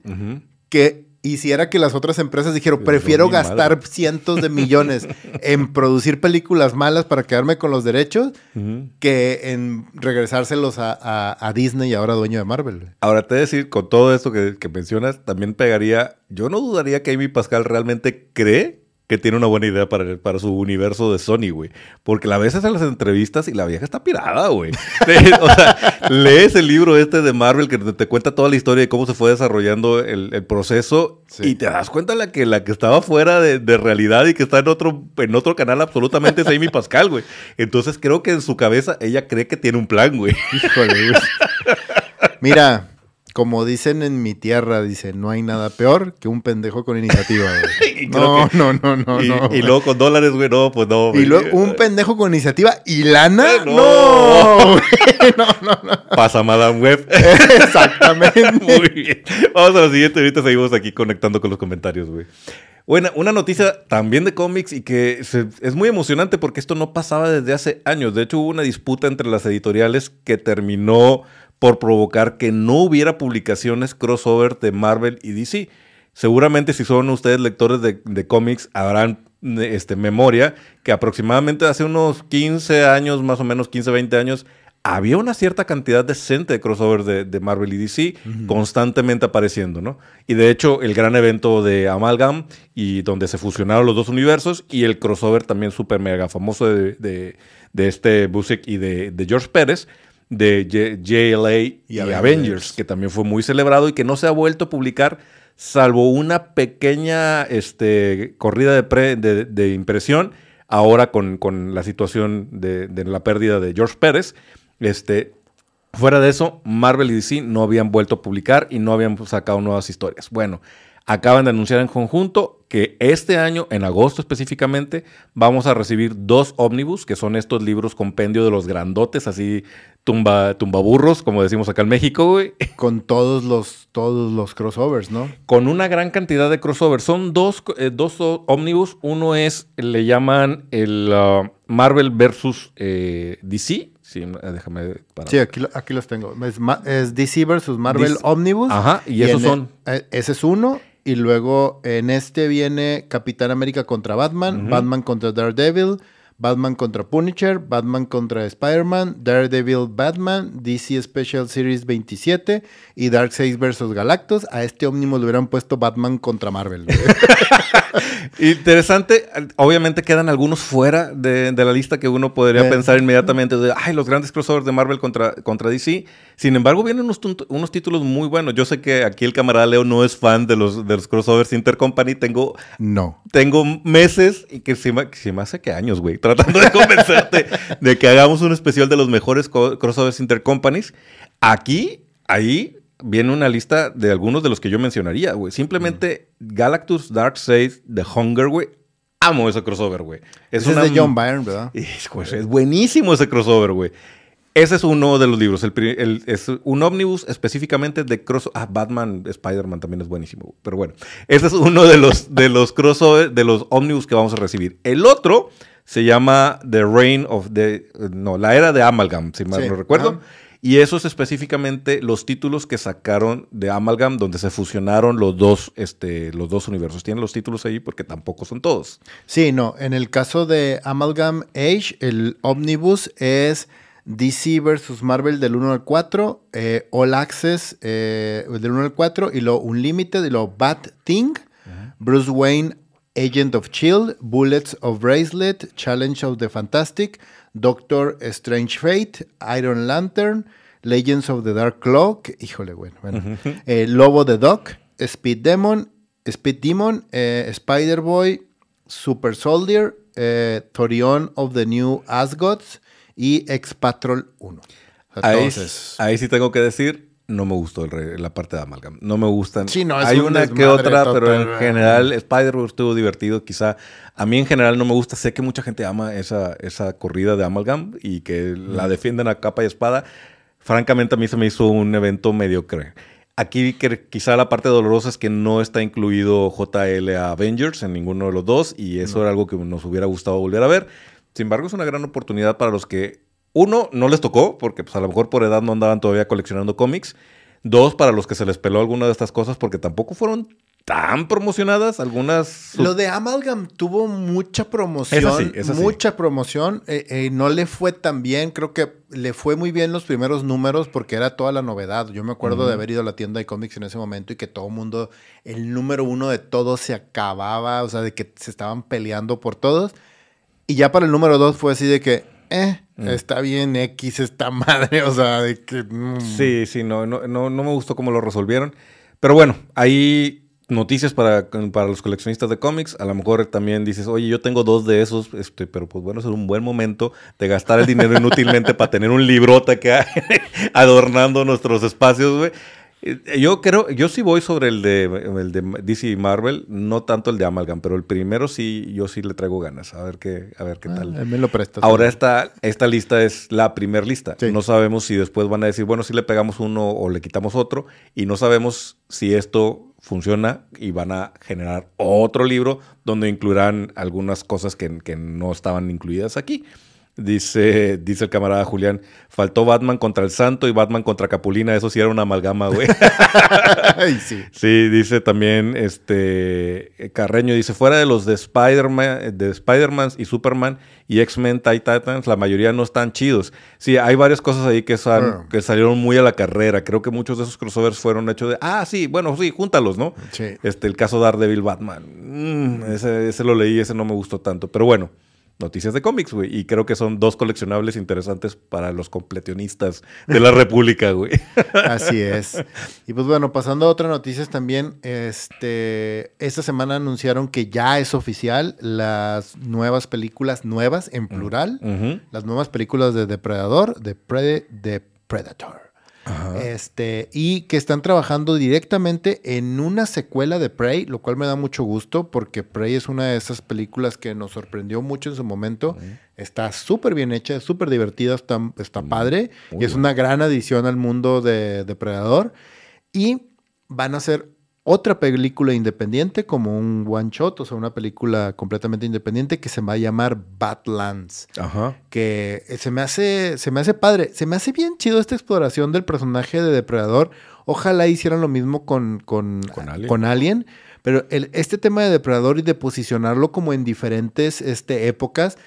que hiciera que las otras empresas dijeron, prefiero gastar cientos de millones en producir películas malas para quedarme con los derechos que en regresárselos a, Disney y ahora dueño de Marvel. Ahora te voy a decir, con todo esto que, que mencionas, también pegaría, yo no dudaría que Amy Pascal realmente cree que tiene una buena idea para, para su universo de Sony, güey. Porque la ves en las entrevistas y la vieja está pirada, güey. o sea, lees el libro este de Marvel que te, cuenta toda la historia de cómo se fue desarrollando el, proceso y te das cuenta la que, la que estaba fuera de, realidad y que está en otro, en otro canal absolutamente es Amy Pascal, güey. Entonces creo que en su cabeza ella cree que tiene un plan, güey. Híjole, güey. Mira, como dicen en mi tierra, dice, no hay nada peor que un pendejo con iniciativa, güey. no, no, no, no, y, no. Y luego con dólares, güey, no, pues no. Y luego un pendejo con iniciativa y lana, eh, no. No, no, no, no. Pasa Madame Web. Exactamente. Muy bien. Vamos a la siguiente, ahorita seguimos aquí conectando con los comentarios, güey. Bueno, una noticia también de cómics y que es muy emocionante porque esto no pasaba desde hace años. De hecho, hubo una disputa entre las editoriales que terminó por provocar que no hubiera publicaciones crossover de Marvel y DC. Seguramente si son ustedes lectores de, cómics habrán este, memoria que aproximadamente hace unos 15 años, más o menos 15, 20 años, había una cierta cantidad decente de crossover de, Marvel y DC constantemente apareciendo, ¿no? Y de hecho, el gran evento de Amalgam y donde se fusionaron los dos universos y el crossover también súper mega famoso de, este Busiek y de, George Pérez de JLA y, Avengers. que también fue muy celebrado y que no se ha vuelto a publicar, salvo una pequeña este, corrida de, de, impresión, ahora con, con la situación de, la pérdida de George Pérez. Este, fuera de eso, Marvel y DC no habían vuelto a publicar y no habían sacado nuevas historias. Bueno, acaban de anunciar en conjunto que este año, en agosto específicamente, vamos a recibir dos ómnibus, que son estos libros compendio de los grandotes, así tumba, tumbaburros, como decimos acá en México, güey. Con todos los, todos los crossovers, ¿no? Con una gran cantidad de crossovers. Son dos, eh, dos ómnibus. Uno es, le llaman el uh, Marvel versus eh, DC. Sí, eh, déjame Sí, aquí, aquí los tengo. Es, DC versus Marvel Omnibus. Ajá, y, esos son. ese es uno. Y luego en este viene Capitán América contra Batman, Batman contra Daredevil, Batman contra Punisher, Batman contra Spider-Man, Daredevil Batman, DC Special Series 27 y Darkseid vs. Galactus. A este ómnimo le hubieran puesto Batman contra Marvel. Interesante. Obviamente quedan algunos fuera de, la lista que uno podría pensar inmediatamente de, ay, los grandes crossovers de Marvel contra, contra DC. Sin embargo, vienen unos, unos, títulos muy buenos. Yo sé que aquí el camarada Leo no es fan de los, de los crossovers Intercompany. Tengo, no. tengo meses y que se me, hace que años, güey tratando de convencerte de que hagamos un especial de los mejores crossovers intercompanies. Aquí, ahí, viene una lista de algunos de los que yo mencionaría, güey. Simplemente mm. Galactus, Darkseid, The Hunger, güey. Amo ese crossover, güey. Es, es de John Byrne, ¿verdad? Es, es buenísimo ese crossover, güey. Ese es uno de los libros. El, es un ómnibus específicamente de crossover. Ah, Batman, Spider-Man también es buenísimo. Pero bueno, ese es uno de los, de los crossover, de los ómnibus que vamos a recibir. El otro se llama The Reign of the... No, la era de Amalgam, si mal no recuerdo. Y eso es específicamente los títulos que sacaron de Amalgam, donde se fusionaron los dos, este, los dos universos. Tienen los títulos ahí porque tampoco son todos. Sí, no. En el caso de Amalgam Age, el Omnibus es DC versus Marvel del 1 al 4, eh, All Access eh, del 1 al 4, y lo Unlimited y lo Bat Thing, Bruce Wayne Agent of Chill, Bullets of Bracelet, Challenge of the Fantastic, Doctor Strange Fate, Iron Lantern, Legends of the Dark Claw, híjole, bueno, bueno. Eh, Lobo the Dog, Speed Demon, Speed Demon, Spider Boy, Super Soldier, Thorion of the New Asgods y X Patrol 1. ahí sí tengo que decir, no me gustó la parte de Amalgam. No me gustan. Sí, no, Hay una que otra, pero en general Spider-Man estuvo divertido. Quizá a mí en general no me gusta. Sé que mucha gente ama esa, esa corrida de Amalgam y que la defienden a capa y espada. Francamente a mí se me hizo un evento mediocre. Aquí que quizá la parte dolorosa es que no está incluido JL Avengers en ninguno de los dos y eso era algo que nos hubiera gustado volver a ver. Sin embargo, es una gran oportunidad para los que uno, no les tocó, porque pues, a lo mejor por edad no andaban todavía coleccionando cómics. Dos, para los que se les peló alguna de estas cosas, porque tampoco fueron tan promocionadas. Algunas. Lo de Amalgam tuvo mucha promoción. mucha promoción. Eh, eh, no le fue tan bien. Creo que le fue muy bien los primeros números porque era toda la novedad. Yo me acuerdo de haber ido a la tienda de cómics en ese momento y que todo el mundo, el número uno de todos se acababa. O sea, de que se estaban peleando por todos. Y ya para el número dos fue así de que eh, mm. está bien X esta madre, o sea, de que... Mm. Sí, sí, no, no, no, me gustó cómo lo resolvieron. Pero bueno, hay noticias para, para los coleccionistas de cómics. A lo mejor también dices, oye, yo tengo dos de esos, este, pero pues bueno, es un buen momento de gastar el dinero inútilmente para tener un librota que adornando nuestros espacios, güey. Eh, yo creo, yo sí voy sobre el de, el de DC y Marvel, no tanto el de Amalgam, pero el primero sí, yo sí le traigo ganas, a ver qué, a ver qué ah, tal. Me lo prestas. Ahora esta, esta lista es la primer lista. No sabemos si después van a decir, bueno, si le pegamos uno o le quitamos otro, y no sabemos si esto funciona y van a generar otro libro donde incluirán algunas cosas que, que no estaban incluidas aquí. Dice, dice el camarada Julián, faltó Batman contra el Santo y Batman contra Capulina, eso sí era una amalgama, güey. sí. sí. dice también este Carreño, dice, fuera de los de Spider-Man, de Spider-Man y Superman y X-Men Titans, la mayoría no están chidos. Sí, hay varias cosas ahí que, son, que salieron muy a la carrera. Creo que muchos de esos crossovers fueron hechos de, ah, sí, bueno, sí, júntalos, ¿no? Sí. Este, el caso Daredevil Batman. Mm, ese, ese lo leí, ese no me gustó tanto, pero bueno noticias de cómics, güey. Y creo que son dos coleccionables interesantes para los completionistas de la República, güey. Así es. Y pues bueno, pasando a otras noticias también, este, esta semana anunciaron que ya es oficial las nuevas películas nuevas, en plural, las nuevas películas de Depredador, de, de Predator. Este, y que están trabajando directamente en una secuela de Prey, lo cual me da mucho gusto porque Prey es una de esas películas que nos sorprendió mucho en su momento. Está súper bien hecha, es súper divertida, está, está padre y es una gran adición al mundo de Depredador. Y van a ser otra película independiente como un one shot, o sea, una película completamente independiente que se va a llamar Badlands. Ajá. Que se me hace, se me hace padre, se me hace bien chido esta exploración del personaje de Depredador. Ojalá hicieran lo mismo con, con, con Alien. pero este tema de Depredador y de posicionarlo como en diferentes este, épocas,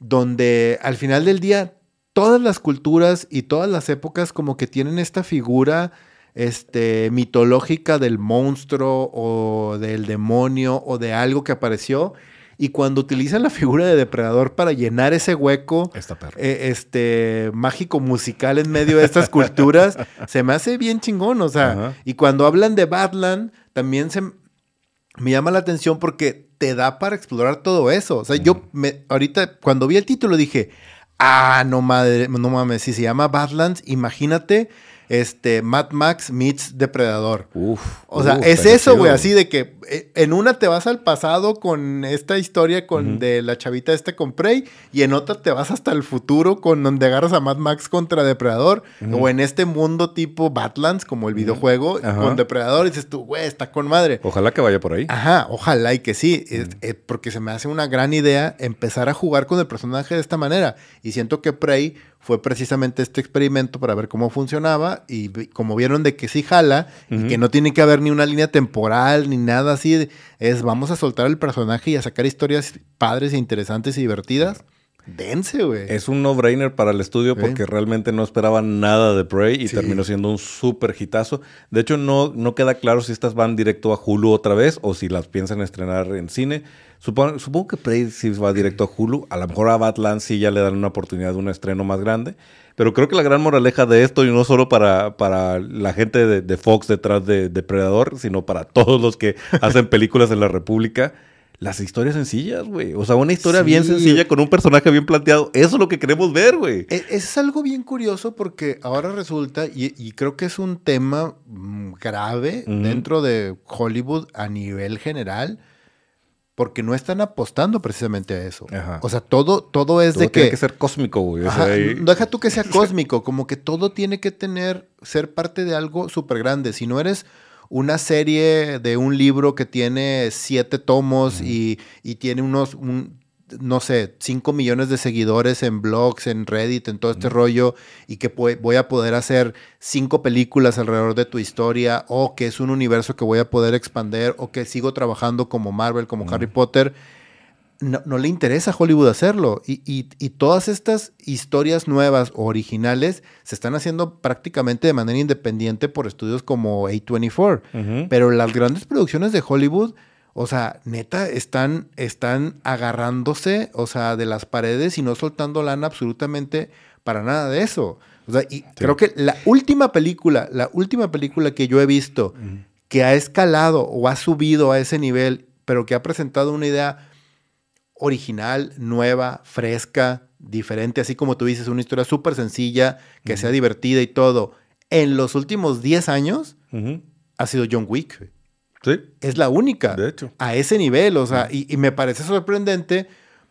donde al final del día todas las culturas y todas las épocas como que tienen esta figura este, mitológica del monstruo o del demonio o de algo que apareció. Y cuando utilizan la figura de depredador para llenar ese hueco eh, este, mágico musical en medio de estas culturas, se me hace bien chingón. O sea, y cuando hablan de Badland, también se me llama la atención porque te da para explorar todo eso. O sea, yo me, ahorita cuando vi el título dije, ah, no madre, no mames, si se llama Badlands, imagínate este, Mad Max meets Depredador. Uf, o sea, es eso, güey, así de que en una te vas al pasado con esta historia con de la chavita este con Prey y en otra te vas hasta el futuro con donde agarras a Mad Max contra Depredador o en este mundo tipo Badlands como el videojuego con Depredador y dices tú, güey, está con madre. Ojalá que vaya por ahí. Ajá, ojalá y que sí, eh, porque se me hace una gran idea empezar a jugar con el personaje de esta manera. Y siento que Prey fue precisamente este experimento para ver cómo funcionaba y como vieron de que sí jala y que no tiene que haber ni una línea temporal ni nada así, es vamos a soltar el personaje y a sacar historias padres e interesantes y divertidas. Dense, güey. Es un no-brainer para el estudio porque realmente no esperaba nada de Prey y terminó siendo un súper hitazo. De hecho, no, no queda claro si estas van directo a Hulu otra vez o si las piensan estrenar en cine. Supongo, supongo que Prey sí va directo a Hulu. A lo mejor a Batland sí ya le dan una oportunidad de un estreno más grande. Pero creo que la gran moraleja de esto, y no solo para, para la gente de, de Fox detrás de Depredador, sino para todos los que hacen películas en la República, las historias sencillas, güey. O sea, una historia bien sencilla con un personaje bien planteado. Eso es lo que queremos ver, güey. E, es, algo bien curioso porque ahora resulta, y, creo que es un tema mm, grave dentro de Hollywood a nivel general, porque no están apostando precisamente a eso. O sea, todo, todo es de que... Tiene que ser cósmico, güey. Deja tú que sea cósmico, como que todo tiene que tener, ser parte de algo súper grande. Si no eres una serie de un libro que tiene siete tomos y, tiene unos, no sé, cinco millones de seguidores en blogs, en Reddit, en todo este rollo, y que voy a poder hacer cinco películas alrededor de tu historia, o que es un universo que voy a poder expander, o que sigo trabajando como Marvel, como Harry Potter no, le interesa a Hollywood hacerlo. Y, todas estas historias nuevas o originales se están haciendo prácticamente de manera independiente por estudios como A24. Pero las grandes producciones de Hollywood, o sea, neta, están, están agarrándose, o sea, de las paredes y no soltando lana absolutamente para nada de eso. O sea, y creo que la última película, la última película que yo he visto que ha escalado o ha subido a ese nivel, pero que ha presentado una idea original, nueva, fresca, diferente, así como tú dices, una historia súper sencilla, que sea divertida y todo. En los últimos 10 años ha sido John Wick. Sí. Es la única. De hecho. A ese nivel, o sea, y, me parece sorprendente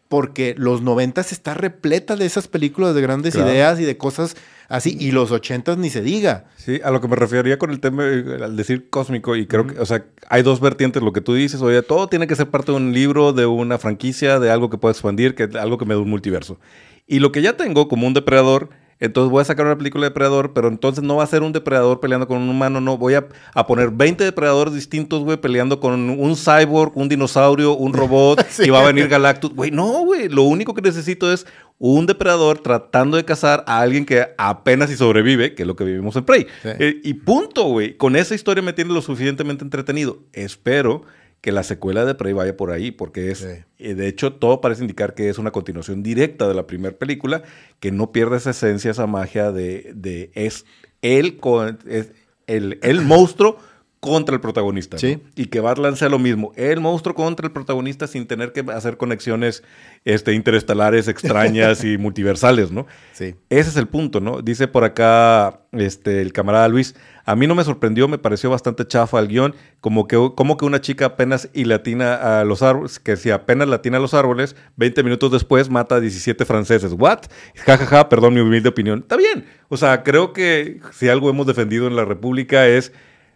porque los 90 está repleta de esas películas de grandes ideas y de cosas así, y los 80 ni se diga. Sí, a lo que me refería con el tema, eh, al decir cósmico, y creo que, o sea, hay dos vertientes, lo que tú dices, oye, todo tiene que ser parte de un libro, de una franquicia, de algo que pueda expandir, que algo que me dé un multiverso. Y lo que ya tengo como un depredador entonces voy a sacar una película de depredador, pero entonces no va a ser un depredador peleando con un humano, no. Voy a, poner 20 depredadores distintos, güey, peleando con un cyborg, un dinosaurio, un robot, y va a venir Galactus. Güey, no, güey. Lo único que necesito es un depredador tratando de cazar a alguien que apenas si sobrevive, que es lo que vivimos en Prey. Eh, y punto, güey. Con esa historia me tiene lo suficientemente entretenido. Espero que la secuela de Prey vaya por ahí, porque es, eh, de hecho, todo parece indicar que es una continuación directa de la primera película, que no pierde esa esencia, esa magia de, de es él con, es el, el monstruo contra el protagonista. Sí. Y que Badlands sea lo mismo. El monstruo contra el protagonista sin tener que hacer conexiones este, interestelares extrañas y multiversales, ¿no? Sí. Ese es el punto, ¿no? Dice por acá este, el camarada Luis, a mí no me sorprendió, me pareció bastante chafa el guion, como que, como que una chica apenas y latina a los árboles, que si apenas latina a los árboles, 20 minutos después mata a 17 franceses. ¿What? Ja, ja, ja, perdón mi humilde opinión. Está bien. O sea, creo que si algo hemos defendido en la República es,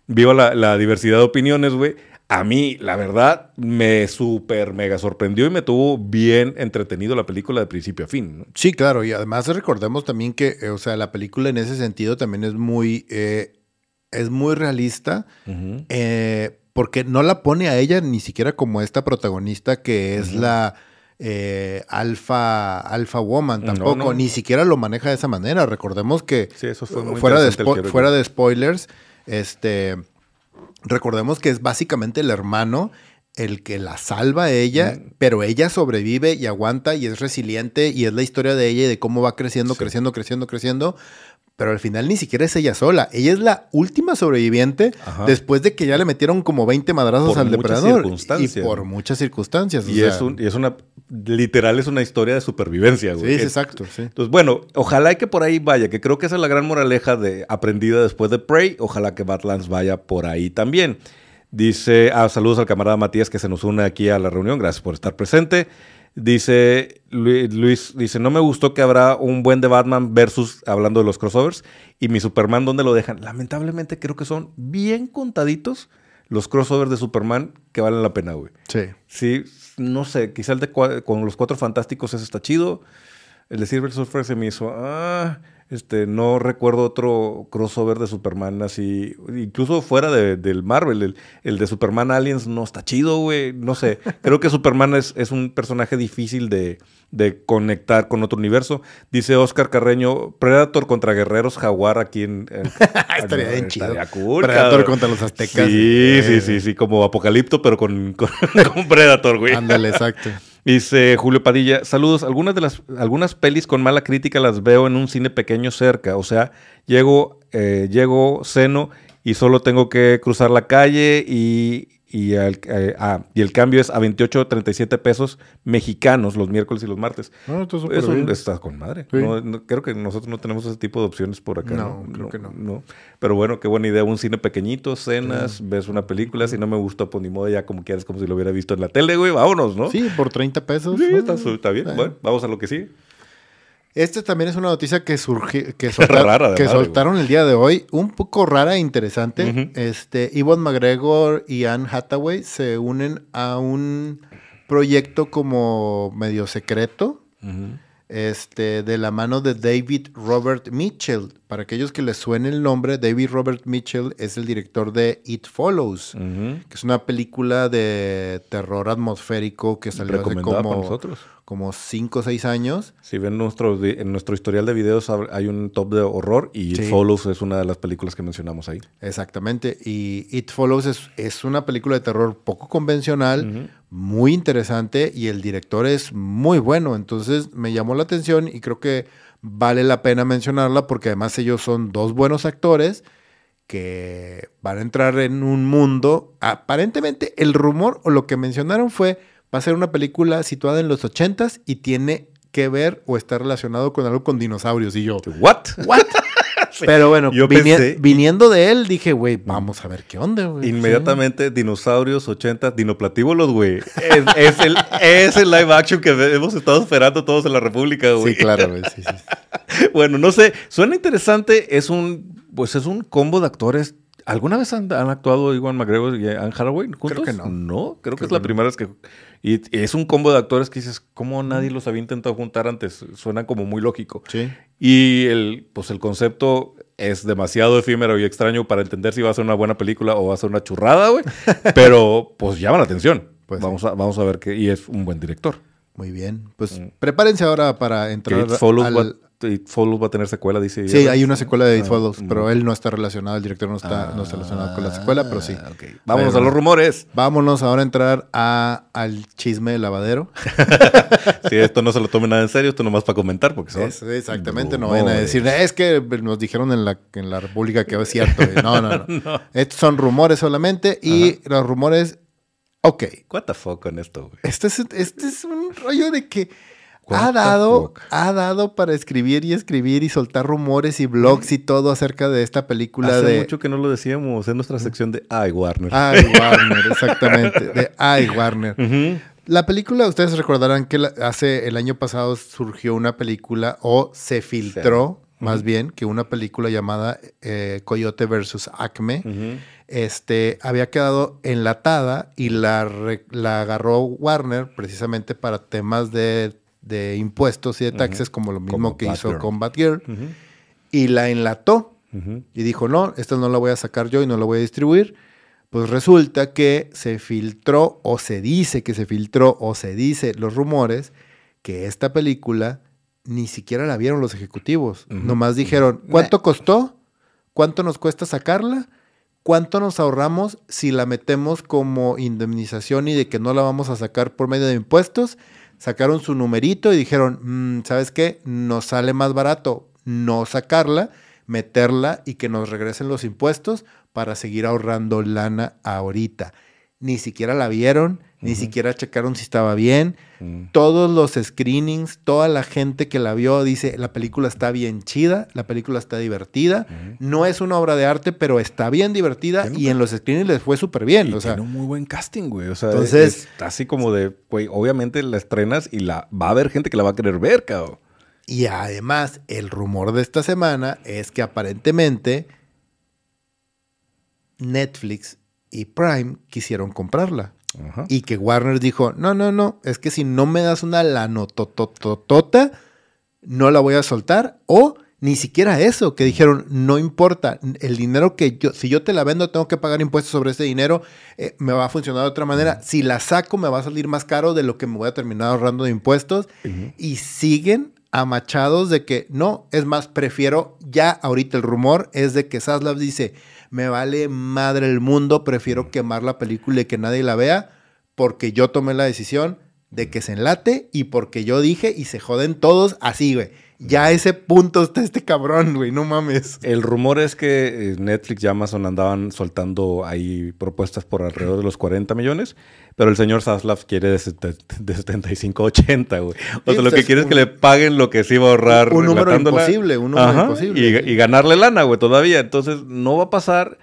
viva la, la diversidad de opiniones, güey. A mí, la verdad, me súper mega sorprendió y me tuvo bien entretenido la película de principio a fin. ¿no? Sí, claro, y además recordemos también que, eh, o sea, la película en ese sentido también es muy, eh, es muy realista, eh, porque no la pone a ella ni siquiera como esta protagonista que es la eh, alfa, alfa woman, tampoco, no. ni siquiera lo maneja de esa manera. Recordemos que Sí, eso fue muy fuera, de fuera de spoilers, este, recordemos que es básicamente el hermano el que la salva a ella, Mm. pero ella sobrevive y aguanta y es resiliente y es la historia de ella y de cómo va creciendo, Sí. creciendo, creciendo, creciendo. Pero al final ni siquiera es ella sola. Ella es la última sobreviviente Ajá. después de que ya le metieron como 20 madrazos Por al depredador. Y por muchas circunstancias. o Y, sea, es un- y es una, literal, es una historia de supervivencia, Sí, güey. es Es- exacto, sí. Entonces, bueno, ojalá que por ahí vaya, que creo que esa es la gran moraleja de aprendida después de Prey. Ojalá que Badlands vaya por ahí también. Dice, ah, saludos al camarada Matías que se nos une aquí a la reunión. Gracias por estar presente. Dice Lu- Luis, dice, no me gustó que habrá un buen de Batman versus, hablando de los crossovers, y mi Superman, ¿dónde lo dejan? Lamentablemente creo que son bien contaditos los crossovers de Superman que valen la pena, güey. Sí. Sí, no sé, quizá el de con los cuatro fantásticos ese está chido. El de Silver Surfer se me hizo. Ah, este, no recuerdo otro crossover de Superman así. Incluso fuera de- del Marvel. El, el de Superman Aliens no está chido, güey. No sé. Creo que Superman es, es un personaje difícil de, de conectar con otro universo. Dice Oscar Carreño: Predator contra guerreros jaguar aquí en. en- Estaría bien chido. Cool, Predator cabrón. contra los aztecas. Sí, Eh, sí, sí, sí. Como Apocalipto, pero con, con, con Predator, güey. Ándale, exacto. Dice Julio Padilla, saludos. Algunas de las algunas pelis con mala crítica las veo en un cine pequeño cerca. O sea, llego, eh, llego, ceno y solo tengo que cruzar la calle y, y, al- eh, ah, y el cambio es a 28 o 37 pesos mexicanos los miércoles y los martes. No, está súper Eso bien. está con madre. Sí. No, no- creo que nosotros no tenemos ese tipo de opciones por acá. No, creo que no. Pero bueno, qué buena idea. Un cine pequeñito, cenas, ves una película. Si no me gusta, pues ni modo, ya como quieras, como si lo hubiera visto en la tele, güey. Vámonos, ¿no? Sí, por 30 pesos. Sí, está, bien. Bueno, vamos a lo que sigue. Este también es una noticia que surgió, que, soltar- Rara de que madre, soltaron el día de hoy, un poco rara e interesante. Este, Iwan McGregor y Anne Hathaway se unen a un proyecto como medio secreto, este, de la mano de David Robert Mitchell. Para aquellos que les suene el nombre, David Robert Mitchell es el director de It Follows, que es una película de terror atmosférico que salió hace como, nosotros. como 5 o 6 años. Si ven nuestro, en nuestro historial de videos, hay un top de horror y Sí. It Follows es una de las películas que mencionamos ahí. Exactamente. Y It Follows es, es una película de terror poco convencional. Muy interesante y el director es muy bueno. Entonces me llamó la atención y creo que vale la pena mencionarla porque además ellos son dos buenos actores que van a entrar en un mundo. Aparentemente el rumor o lo que mencionaron fue va a ser una película situada en los ochentas y tiene que ver o está relacionado con algo con dinosaurios. Y yo, ¿What? ¿what? Pero bueno, Yo vini- pensé- viniendo de él, dije, güey, vamos a ver qué onda, güey. Inmediatamente, dinosaurios 80, dinoplatíbulos, güey. Es, es el, es el live action que hemos estado esperando todos en la República, güey. Sí, claro, güey. Sí, sí, sí. Bueno, no sé, suena interesante. Es un, pues es un combo de actores. ¿Alguna vez han, han actuado Iwan McGregor y Anne Hathaway juntos? que no. No, creo, que Creo es la no. primera vez que... Y, y es un combo de actores que dices, ¿cómo nadie los había intentado juntar antes? Suena como muy lógico. Sí. Y el, pues el concepto es demasiado efímero y extraño para entender si va a ser una buena película o va a ser una churrada, güey. Pero pues llama la atención. Pues vamos, a, vamos a ver qué. Y es un buen director. Muy bien. Pues Mm. prepárense ahora para entrar al, It Follows va a tener secuela, dice. Sí, hay una secuela de It Follows, pero él no está relacionado, el director no está, no está relacionado con la secuela, pero sí. Ah, ok. Vámonos a los rumores. Vámonos ahora a entrar a, al chisme de lavadero. Sí, esto no se lo tome nada en serio, esto nomás para comentar, porque son. Es- exactamente, no vayan a decir, es que nos dijeron en la, en la República que es cierto. güey". No, no, no. Estos son rumores solamente y los rumores, ok. What the fuck con esto, güey. Este es, este es un rollo de que ha dado, fuck? ha dado para escribir y escribir y soltar rumores y blogs y todo acerca de esta película Hace de... mucho que no lo decíamos en nuestra sección de Ay, Warner. Ay, Warner, exactamente. De Ay, Warner. La película, ustedes recordarán que hace el año pasado surgió una película o se filtró, más bien, que una película llamada eh, Coyote versus Acme este, había quedado enlatada y la, la agarró Warner precisamente para temas de, de impuestos y de taxes, como lo mismo Como que hizo Batgirl. con Batgirl, y la enlató y dijo, no, esta no la voy a sacar yo y no la voy a distribuir. Pues resulta que se filtró o se dice que se filtró o se dice los rumores que esta película ni siquiera la vieron los ejecutivos. Nomás dijeron, ¿cuánto costó? ¿Cuánto nos cuesta sacarla? ¿Cuánto nos ahorramos si la metemos como indemnización y de que no la vamos a sacar por medio de impuestos? Sacaron su numerito y dijeron, "Mm, ¿sabes qué? Nos sale más barato no sacarla, meterla y que nos regresen los impuestos para seguir ahorrando lana ahorita. Ni siquiera la vieron, ni siquiera checaron si estaba bien. Mm. Todos los screenings, toda la gente que la vio dice, la película está bien chida, la película está divertida. No es una obra de arte, pero está bien divertida y en los screenings les fue súper bien. Y O sea, tiene un muy buen casting, güey. O sea, Entonces- es así como de, güey, obviamente la estrenas y la va a haber gente que la va a querer ver, cabrón. Y además, el rumor de esta semana es que aparentemente Netflix y Prime quisieron comprarla. Ajá. Y que Warner dijo, no, no, no, es que si no me das una lanotototota, no la voy a soltar. O ni siquiera eso, que dijeron, no importa, el dinero que yo, si yo te la vendo, tengo que pagar impuestos sobre ese dinero, eh, me va a funcionar de otra manera. Si la saco, me va a salir más caro de lo que me voy a terminar ahorrando de impuestos. Y siguen amachados de que no, es más, prefiero, ya ahorita el rumor es de que Zaslav dice, me vale madre el mundo, prefiero quemar la película y que nadie la vea, porque yo tomé la decisión de que se enlate y porque yo dije y se joden todos así, güey. Ya a ese punto está este cabrón, güey, no mames. El rumor es que eh, Netflix y Amazon andaban soltando ahí propuestas por alrededor de los 40 millones, pero el señor Zaslav quiere de, sete- de 75 a 80, güey. O sea, lo que quiere es que le paguen lo que se iba a ahorrar. Un número imposible, un número Ajá, imposible. Y, y ganarle lana, güey, todavía. Entonces, no va a pasar.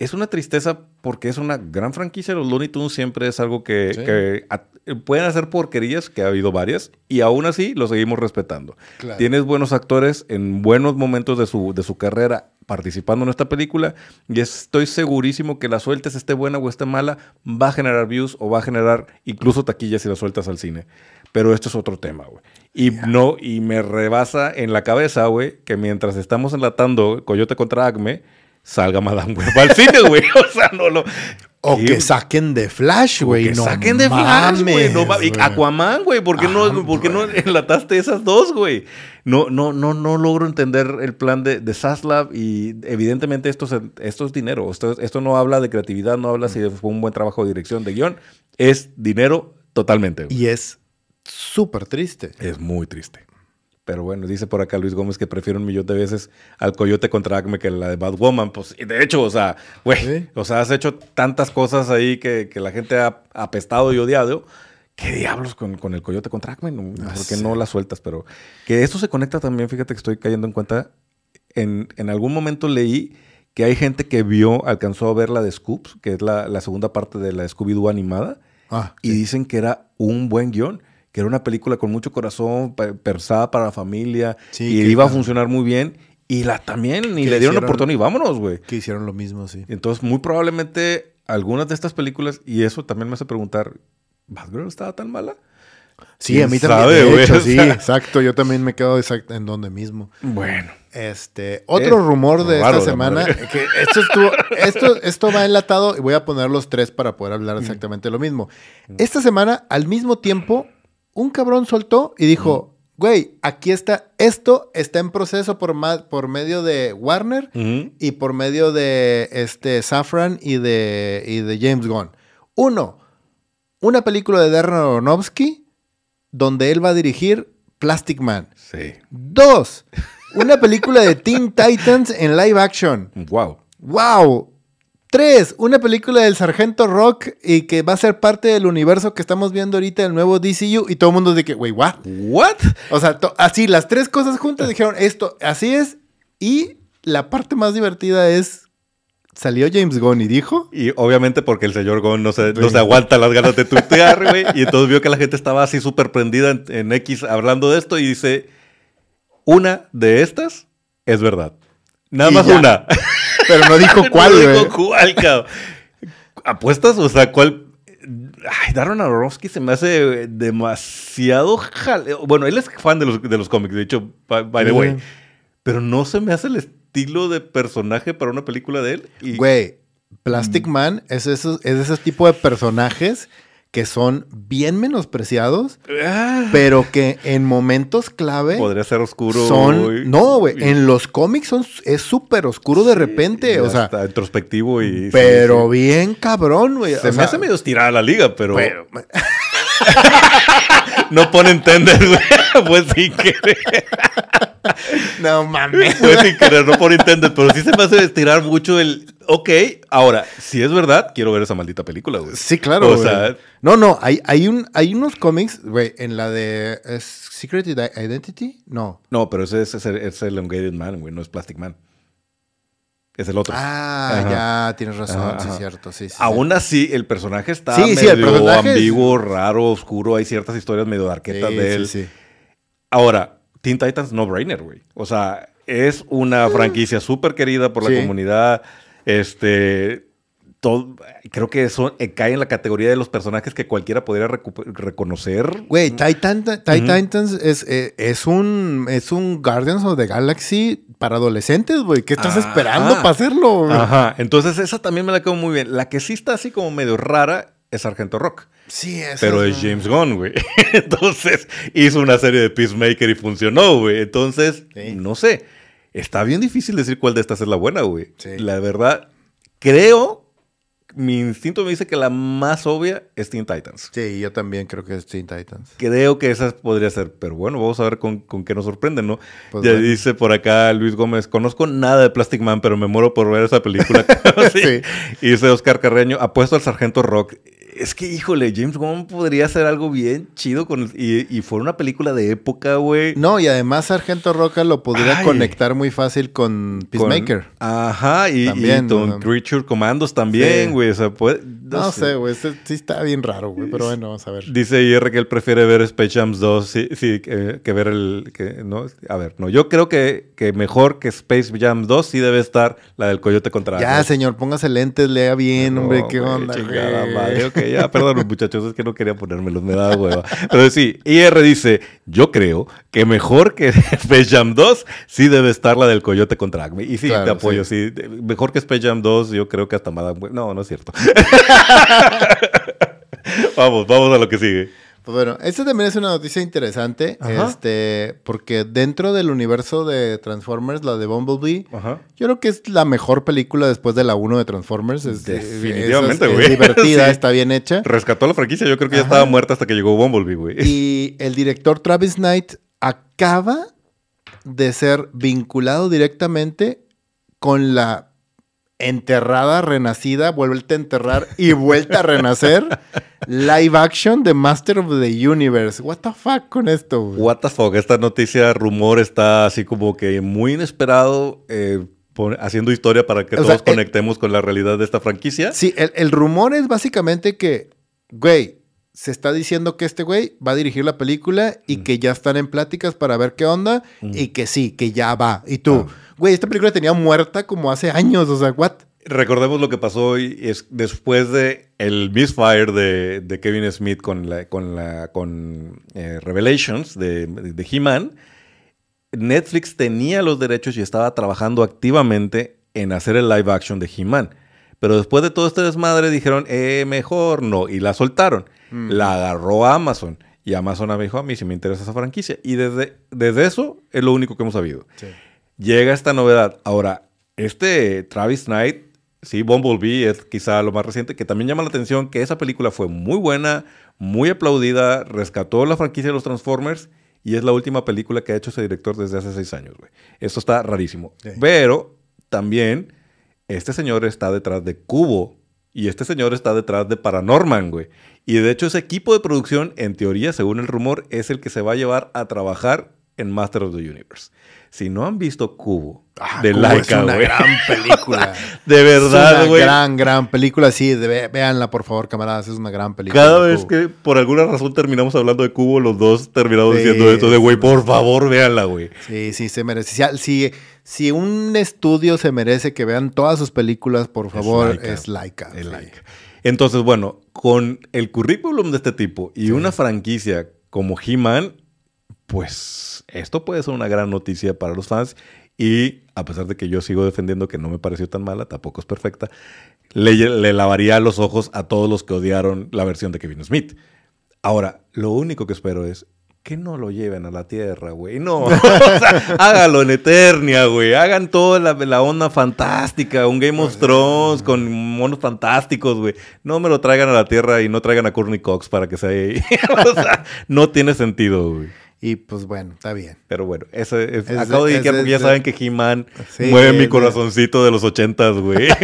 Es una tristeza porque es una gran franquicia. Los Looney Tunes siempre es algo que, Sí. que a- pueden hacer porquerías, que ha habido varias, y aún así lo seguimos respetando. Claro. Tienes buenos actores en buenos momentos de su, de su carrera participando en esta película y estoy segurísimo que la sueltes, esté buena o esté mala, va a generar views o va a generar incluso taquillas si la sueltas al cine. Pero esto es otro tema, güey. Y no, y me rebasa en la cabeza, güey, que mientras estamos enlatando Coyote contra Acme, salga Madame Web al cine, güey. O sea, no lo... O que saquen de Flash, güey. que no saquen de Flash, güey. No. Aquaman, güey. ¿Por qué, Ah, no, ¿por qué no enlataste esas dos, güey? No, no, no, no logro entender el plan de, de Zaslav y evidentemente esto es, esto es dinero. Esto, es- esto no habla de creatividad, no habla si fue un buen trabajo de dirección, de guion. Es dinero totalmente. Y es súper triste. Es muy triste. Pero bueno, dice por acá Luis Gómez que prefiere un millón de veces al Coyote contra Acme que la de Batwoman. Pues, de hecho, o sea, güey, Sí. o sea, has hecho tantas cosas ahí que, que la gente ha apestado y odiado. ¿Qué diablos con, con el Coyote contra Acme? No, Ah, ¿Por qué sí. no la sueltas? Pero que esto se conecta también, fíjate que estoy cayendo en cuenta. En, en algún momento leí que hay gente que vio, alcanzó a ver la de Scoops, que es la, la segunda parte de la Scooby-Doo animada, Ah, y dicen que era un buen guion, que era una película con mucho corazón, pe- pensada para la familia, Sí, y iba a funcionar muy bien. Y la también, Que le dieron hicieron- oportunidad y vámonos, güey. que hicieron lo mismo, sí. Entonces, muy probablemente algunas de estas películas, y eso también me hace preguntar, ¿Batgirl estaba tan mala? Sí, ¿Quién a mí sabe, también. de hecho, sí, exacto. Yo también me quedo exact- en donde mismo. Bueno. Este, otro Eh, rumor de esta la semana, que esto estuvo, esto, esto va enlatado y voy a poner los tres para poder hablar exactamente lo mismo. Esta semana, al mismo tiempo, un cabrón soltó y dijo, güey, aquí está, esto está en proceso por, por medio de Warner y por medio de este Safran y de, y de James Gunn. Uno, una película de Darren Aronofsky donde él va a dirigir Plastic Man. Sí. Dos, una película de Teen Titans en live action. Wow. Wow. Tres, una película del Sargento Rock y que va a ser parte del universo que estamos viendo ahorita, el nuevo DCU, y todo el mundo dice que, wey, what? What? O sea, así, las tres cosas juntas dijeron, esto, así es, y la parte más divertida es salió James Gunn y dijo. Y obviamente porque el señor Gunn no se, no se aguanta las ganas de tuitear, güey. y entonces vio que la gente estaba así súper prendida en, X hablando de esto y dice: Una de estas es verdad. Nada más una. Pero no dijo cuál, no dijo cuál, cabrón. ¿Apuestas? O sea, ¿cuál? Ay, Darren Aronofsky se me hace demasiado Bueno, él es fan de los, de los cómics, de hecho, by, the way. Pero no se me hace el estilo de personaje para una película de él. Güey, Plastic mm. Man es, es ese tipo de personajes que son bien menospreciados, ah. pero que en momentos clave... Podría ser oscuro. Son... No, güey, en los cómics son, es súper oscuro de repente, o sea... Está introspectivo y... Pero bien cabrón, güey. Se me hace medio estirada la liga, pero... no ponen tender, güey. pues sin querer. no mames. Pues sin querer, no por intender, pero sí se me hace estirar mucho el. Ok, ahora, si es verdad, quiero ver esa maldita película, güey. Sí, claro. O sea. No, no, hay, hay, un, hay unos cómics, güey, en la de Secret Identity. No. No, pero ese es, es, el Elongated Man, güey, no es Plastic Man. Es el otro. Ah, ya, tienes razón, sí, es cierto. Sí, sí, Aún así, el personaje está medio ambiguo, raro, oscuro. Hay ciertas historias medio darquetas de él. Sí, sí. Ahora, Teen Titans no brainer, güey. O sea, es una mm. franquicia súper querida por la comunidad. Este. Todo, creo que eso eh, cae en la categoría de los personajes que cualquiera podría reconocer. Güey, Titan, Titans es, eh, es, un, es un Guardians of the Galaxy para adolescentes, güey. ¿Qué estás esperando para hacerlo? Ajá. Entonces, esa también me la quedo muy bien. La que sí está así como medio rara es Sargento Rock. Sí, es. Pero es James Gunn, güey. Entonces hizo una serie de Peacemaker y funcionó, güey. Entonces, no sé. Está bien difícil decir cuál de estas es la buena, güey. La verdad, creo mi instinto me dice que la más obvia es Teen Titans. Sí, yo también creo que es Teen Titans. Creo que esa podría ser, pero bueno, vamos a ver con, qué nos sorprende, ¿no? Pues ya dice por acá Luis Gómez, conozco nada de Plastic Man, pero me muero por ver esa película. sí. Y dice Oscar Carreño, apuesto al Sargento Rock es que, híjole, James Gunn podría hacer algo bien chido con y, y fue una película de época, güey. No, y además Sargento Roca lo podría conectar muy fácil con Peacemaker. ajá, y, con Creature Commandos también, güey. O sea, puede, no, sé, güey. Sí está bien raro, güey. Pero bueno, vamos a ver. Dice IR que él prefiere ver Space Jam 2 sí, sí, que, ver el. Que, no, a ver, no. Yo creo que, que mejor que Space Jam 2 sí debe estar la del Coyote contra. Ya, señor, póngase lentes, lea bien, hombre. ¿Qué onda, chingada madre. Ok, ya, perdón, muchachos. Es que no quería ponérmelos, me da hueva. Pero sí, IR dice: Yo creo que mejor que Space Jam 2 sí debe estar la del Coyote contra Acme. Y sí, te apoyo, sí. Mejor que Space Jam 2, yo creo que hasta Madame. No, no es cierto. vamos, vamos a lo que sigue. Pues bueno, esta también es una noticia interesante, este, porque dentro del universo de Transformers, la de Bumblebee, yo creo que es la mejor película después de la 1 de Transformers. Es, Definitivamente, güey. Es, divertida, está bien hecha. Rescató la franquicia, yo creo que ya estaba muerta hasta que llegó Bumblebee, güey. Y el director Travis Knight acaba de ser vinculado directamente con la enterrada, renacida, vuelta a enterrar y vuelta a renacer. Live action de Master of the Universe. What the fuck con esto? What the fuck. Esta noticia, rumor, está así como que muy inesperado. Eh, haciendo historia para que todos conectemos con la realidad de esta franquicia. Sí, el, rumor es básicamente que, güey, se está diciendo que este güey va a dirigir la película y mm. que ya están en pláticas para ver qué onda mm. y que sí, que ya va. Y tú, ah. Güey, esta película tenía muerta como hace años, o sea, what? Recordemos lo que pasó es después de el misfire de, de Kevin Smith con la con la con eh, Revelations de, de He-Man. Netflix tenía los derechos y estaba trabajando activamente en hacer el live action de He-Man. Pero después de todo este desmadre dijeron, eh, mejor no, y la soltaron. Mm. La agarró Amazon. Y Amazon me dijo, a mí sí me interesa esa franquicia. Y desde, desde eso es lo único que hemos sabido. Llega esta novedad. Ahora, este Travis Knight, sí, Bumblebee es quizá lo más reciente, que también llama la atención que esa película fue muy buena, muy aplaudida, rescató la franquicia de los Transformers y es la última película que ha hecho ese director desde hace seis años, güey. Esto está rarísimo. Pero también este señor está detrás de Cubo y este señor está detrás de Paranorman, güey. Y de hecho ese equipo de producción, en teoría, según el rumor, es el que se va a llevar a trabajar en Master of the Universe. Si no han visto Cubo ah, de Cubo es una gran película. de verdad, güey. Gran, gran película. Sí, véanla, por favor, camaradas. Es una gran película. Cada vez que por alguna razón terminamos hablando de Cubo, los dos terminamos diciendo esto de, güey, por favor, véanla, güey. Sí, sí, se merece. Si, si, un estudio se merece que vean todas sus películas, por favor, es Laika. Es Laika. Entonces, bueno, con el currículum de este tipo y una franquicia como He-Man, pues esto puede ser una gran noticia para los fans y a pesar de que yo sigo defendiendo que no me pareció tan mala, tampoco es perfecta, le, lavaría los ojos a todos los que odiaron la versión de Kevin Smith. Ahora, lo único que espero es que no lo lleven a la Tierra, güey. No, o sea, hágalo en Eternia, güey. Hagan toda la, onda fantástica, un Game of Thrones con monos fantásticos, güey. No me lo traigan a la Tierra y no traigan a Courtney Cox para que sea ahí. o sea, no tiene sentido, güey. Y pues bueno, está bien. Pero bueno, eso es, acabo de decir porque ya saben que He-Man mueve mi corazoncito de los ochentas, güey.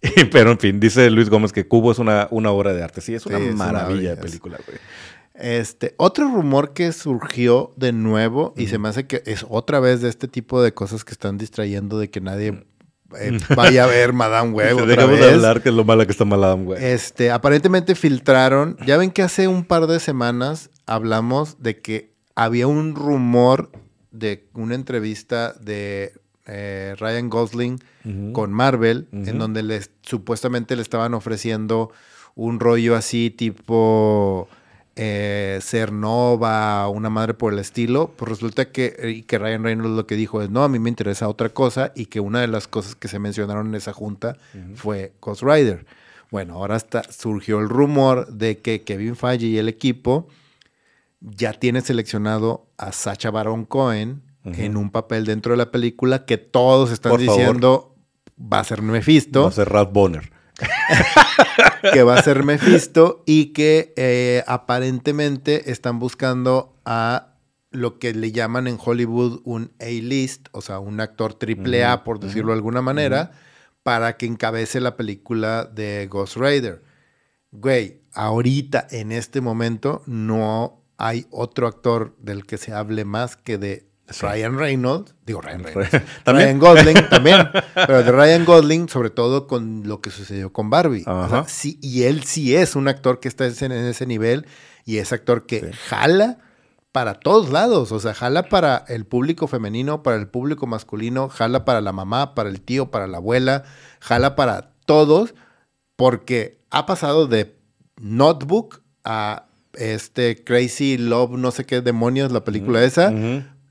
Pero en fin, dice Luis Gómez que Cubo es una, una obra de arte. Sí, es una maravilla de película, güey. Este, otro rumor que surgió de nuevo, y se me hace que es otra vez de este tipo de cosas que están distrayendo de que nadie. Eh, vaya a ver Madame Web. Dejamos de hablar que es lo mala que está Madame Web. Este, aparentemente filtraron. Ya ven que hace un par de semanas hablamos de que había un rumor de una entrevista de eh, Ryan Gosling con Marvel, en donde les, supuestamente le estaban ofreciendo un rollo así tipo eh, ser nova, una madre por el estilo, pues resulta que, eh, que Ryan Reynolds lo que dijo es, no, a mí me interesa otra cosa y que una de las cosas que se mencionaron en esa junta fue Ghost Rider. Bueno, ahora está, surgió el rumor de que Kevin Feige y el equipo ya tienen seleccionado a Sacha Baron Cohen en un papel dentro de la película que todos están diciendo va a ser Mephisto. Va a ser Ralph Bonner. que va a ser Mephisto y que eh, aparentemente están buscando a lo que le llaman en Hollywood un A-list, o sea, un actor triple A, por decirlo de alguna manera, para que encabece la película de Ghost Rider. Güey, ahorita, en este momento, no hay otro actor del que se hable más que de Ryan Reynolds, digo Ryan Reynolds, Ryan Gosling también, pero de Ryan Gosling, sobre todo con lo que sucedió con Barbie. sí, y él sí es un actor que está en ese nivel y es actor que jala para todos lados, o sea, jala para el público femenino, para el público masculino, jala para la mamá, para el tío, para la abuela, jala para todos, porque ha pasado de Notebook a este Crazy Love, no sé qué demonios, la película esa,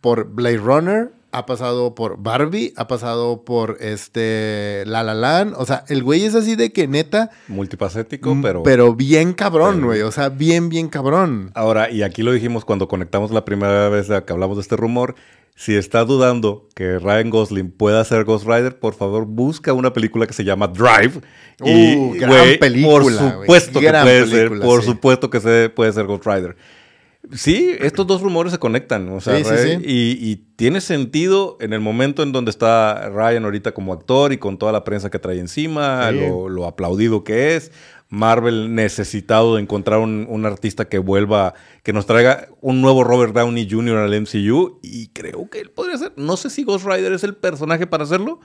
por Blade Runner, ha pasado por Barbie, ha pasado por este La La Land, o sea, el güey es así de que neta multipacético, mm, pero pero bien cabrón, güey, o sea, bien bien cabrón. Ahora, y aquí lo dijimos cuando conectamos la primera vez que hablamos de este rumor, si estás dudando que Ryan Gosling pueda ser Ghost Rider, por favor busca una película que se llama Drive. y, uh, gran película. Por supuesto que puede ser, por supuesto que se puede ser Ghost Rider. Sí, estos dos rumores se conectan, o sea, Y, tiene sentido en el momento en donde está Ryan ahorita como actor y con toda la prensa que trae encima, lo, aplaudido que es. Marvel necesitado de encontrar un, artista que vuelva, que nos traiga un nuevo Robert Downey Jr. al MCU y creo que él podría ser. No sé si Ghost Rider es el personaje para hacerlo,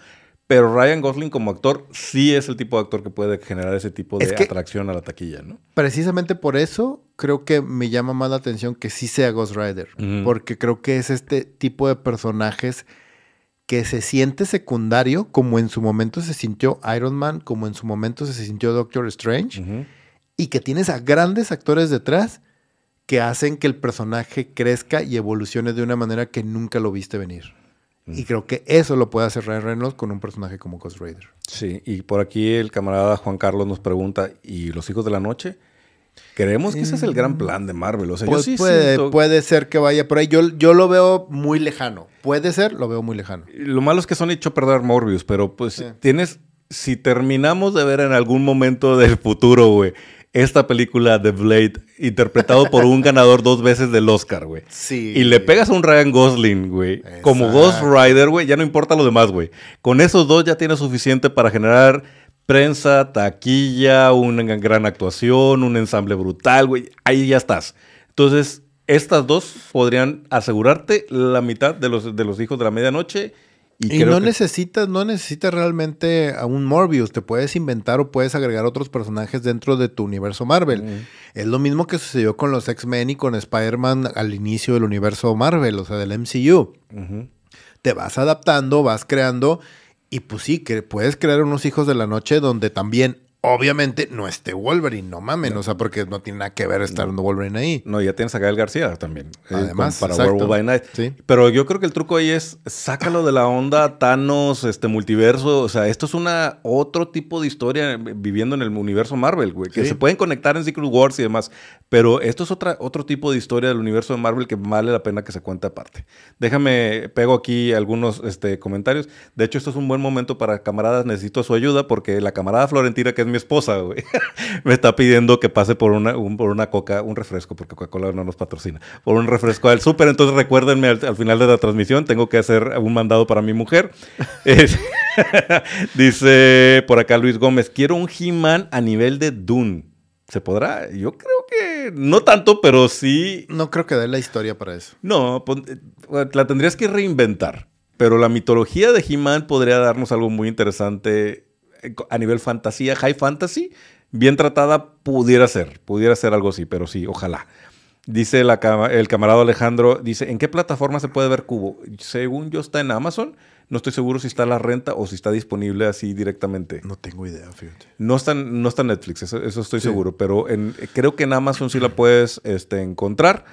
pero Ryan Gosling como actor sí es el tipo de actor que puede generar ese tipo de atracción a la taquilla, ¿no? Precisamente por eso creo que me llama más la atención que sí sea Ghost Rider. Porque creo que es este tipo de personajes que se siente secundario, como en su momento se sintió Iron Man, como en su momento se sintió Doctor Strange, y que tienes a grandes actores detrás que hacen que el personaje crezca y evolucione de una manera que nunca lo viste venir. Y creo que eso lo puede hacer Ryan Reynolds con un personaje como Ghost Rider. Sí, y por aquí el camarada Juan Carlos nos pregunta, ¿y los hijos de la noche? Creemos que ese es el gran plan de Marvel. O sea, Pues yo sí puede, siento- puede ser que vaya por ahí. Yo, yo lo veo muy lejano. Puede ser, lo veo muy lejano. Lo malo es que son hecho perder Morbius, pero pues Sí. tienes. Si terminamos de ver en algún momento del futuro, güey, esta película de Blade, interpretado por un ganador dos veces del Oscar, güey. Sí. Y le pegas a un Ryan Gosling, güey. Como. Ghost Rider, güey, ya no importa lo demás, güey. Con esos dos ya tienes suficiente para generar prensa, taquilla, una gran actuación, un ensamble brutal, güey. Ahí ya estás. Entonces, estas dos podrían asegurarte la mitad de los, de los hijos de la medianoche. Y, no que- necesitas, no necesitas realmente a un Morbius. Te puedes inventar o puedes agregar otros personajes dentro de tu universo Marvel. Mm. Es lo mismo que sucedió con los X-Men y con Spider-Man al inicio del universo Marvel, o sea, del MCU. Te vas adaptando, vas creando. Y pues sí, que puedes crear unos hijos de la noche donde también, obviamente, no esté Wolverine, no mamen. O sea, porque no tiene nada que ver estar Wolverine ahí. No, ya tienes a Gael García también. eh, Además, para exacto. Werewolf by Night. Sí. Pero yo creo que el truco ahí es sácalo de la onda Thanos, este multiverso. O sea, esto es una otro tipo de historia viviendo en el universo Marvel, güey. Que Sí. se pueden conectar en Secret Wars y demás. Pero esto es otra, otro tipo de historia del universo de Marvel que vale la pena que se cuente aparte. Déjame, pego aquí algunos este, comentarios. De hecho, esto es un buen momento para camaradas. Necesito su ayuda porque la camarada Florentina, que es mi esposa, güey, me está pidiendo que pase por una, un- por una coca, un refresco, porque Coca-Cola no nos patrocina, por un refresco al súper. Entonces recuérdenme al, al final de la transmisión, tengo que hacer un mandado para mi mujer. Es- Dice por acá Luis Gómez, quiero un He-Man a nivel de Dune. ¿Se podrá? Yo creo que no tanto, pero sí. No creo que dé la historia para eso. No, pon- eh, la tendrías que reinventar. Pero la mitología de He-Man podría darnos algo muy interesante a nivel fantasía, high fantasy. Bien tratada pudiera ser, pudiera ser algo así, pero sí, ojalá. Dice la el camarada Alejandro, dice, ¿en qué plataforma se puede ver Cubo? Según yo está en Amazon, no estoy seguro si está a la renta o si está disponible así directamente. No tengo idea, fíjate. No está, no está en Netflix, eso, eso estoy Sí. seguro, pero en- creo que en Amazon sí la puedes este, encontrar.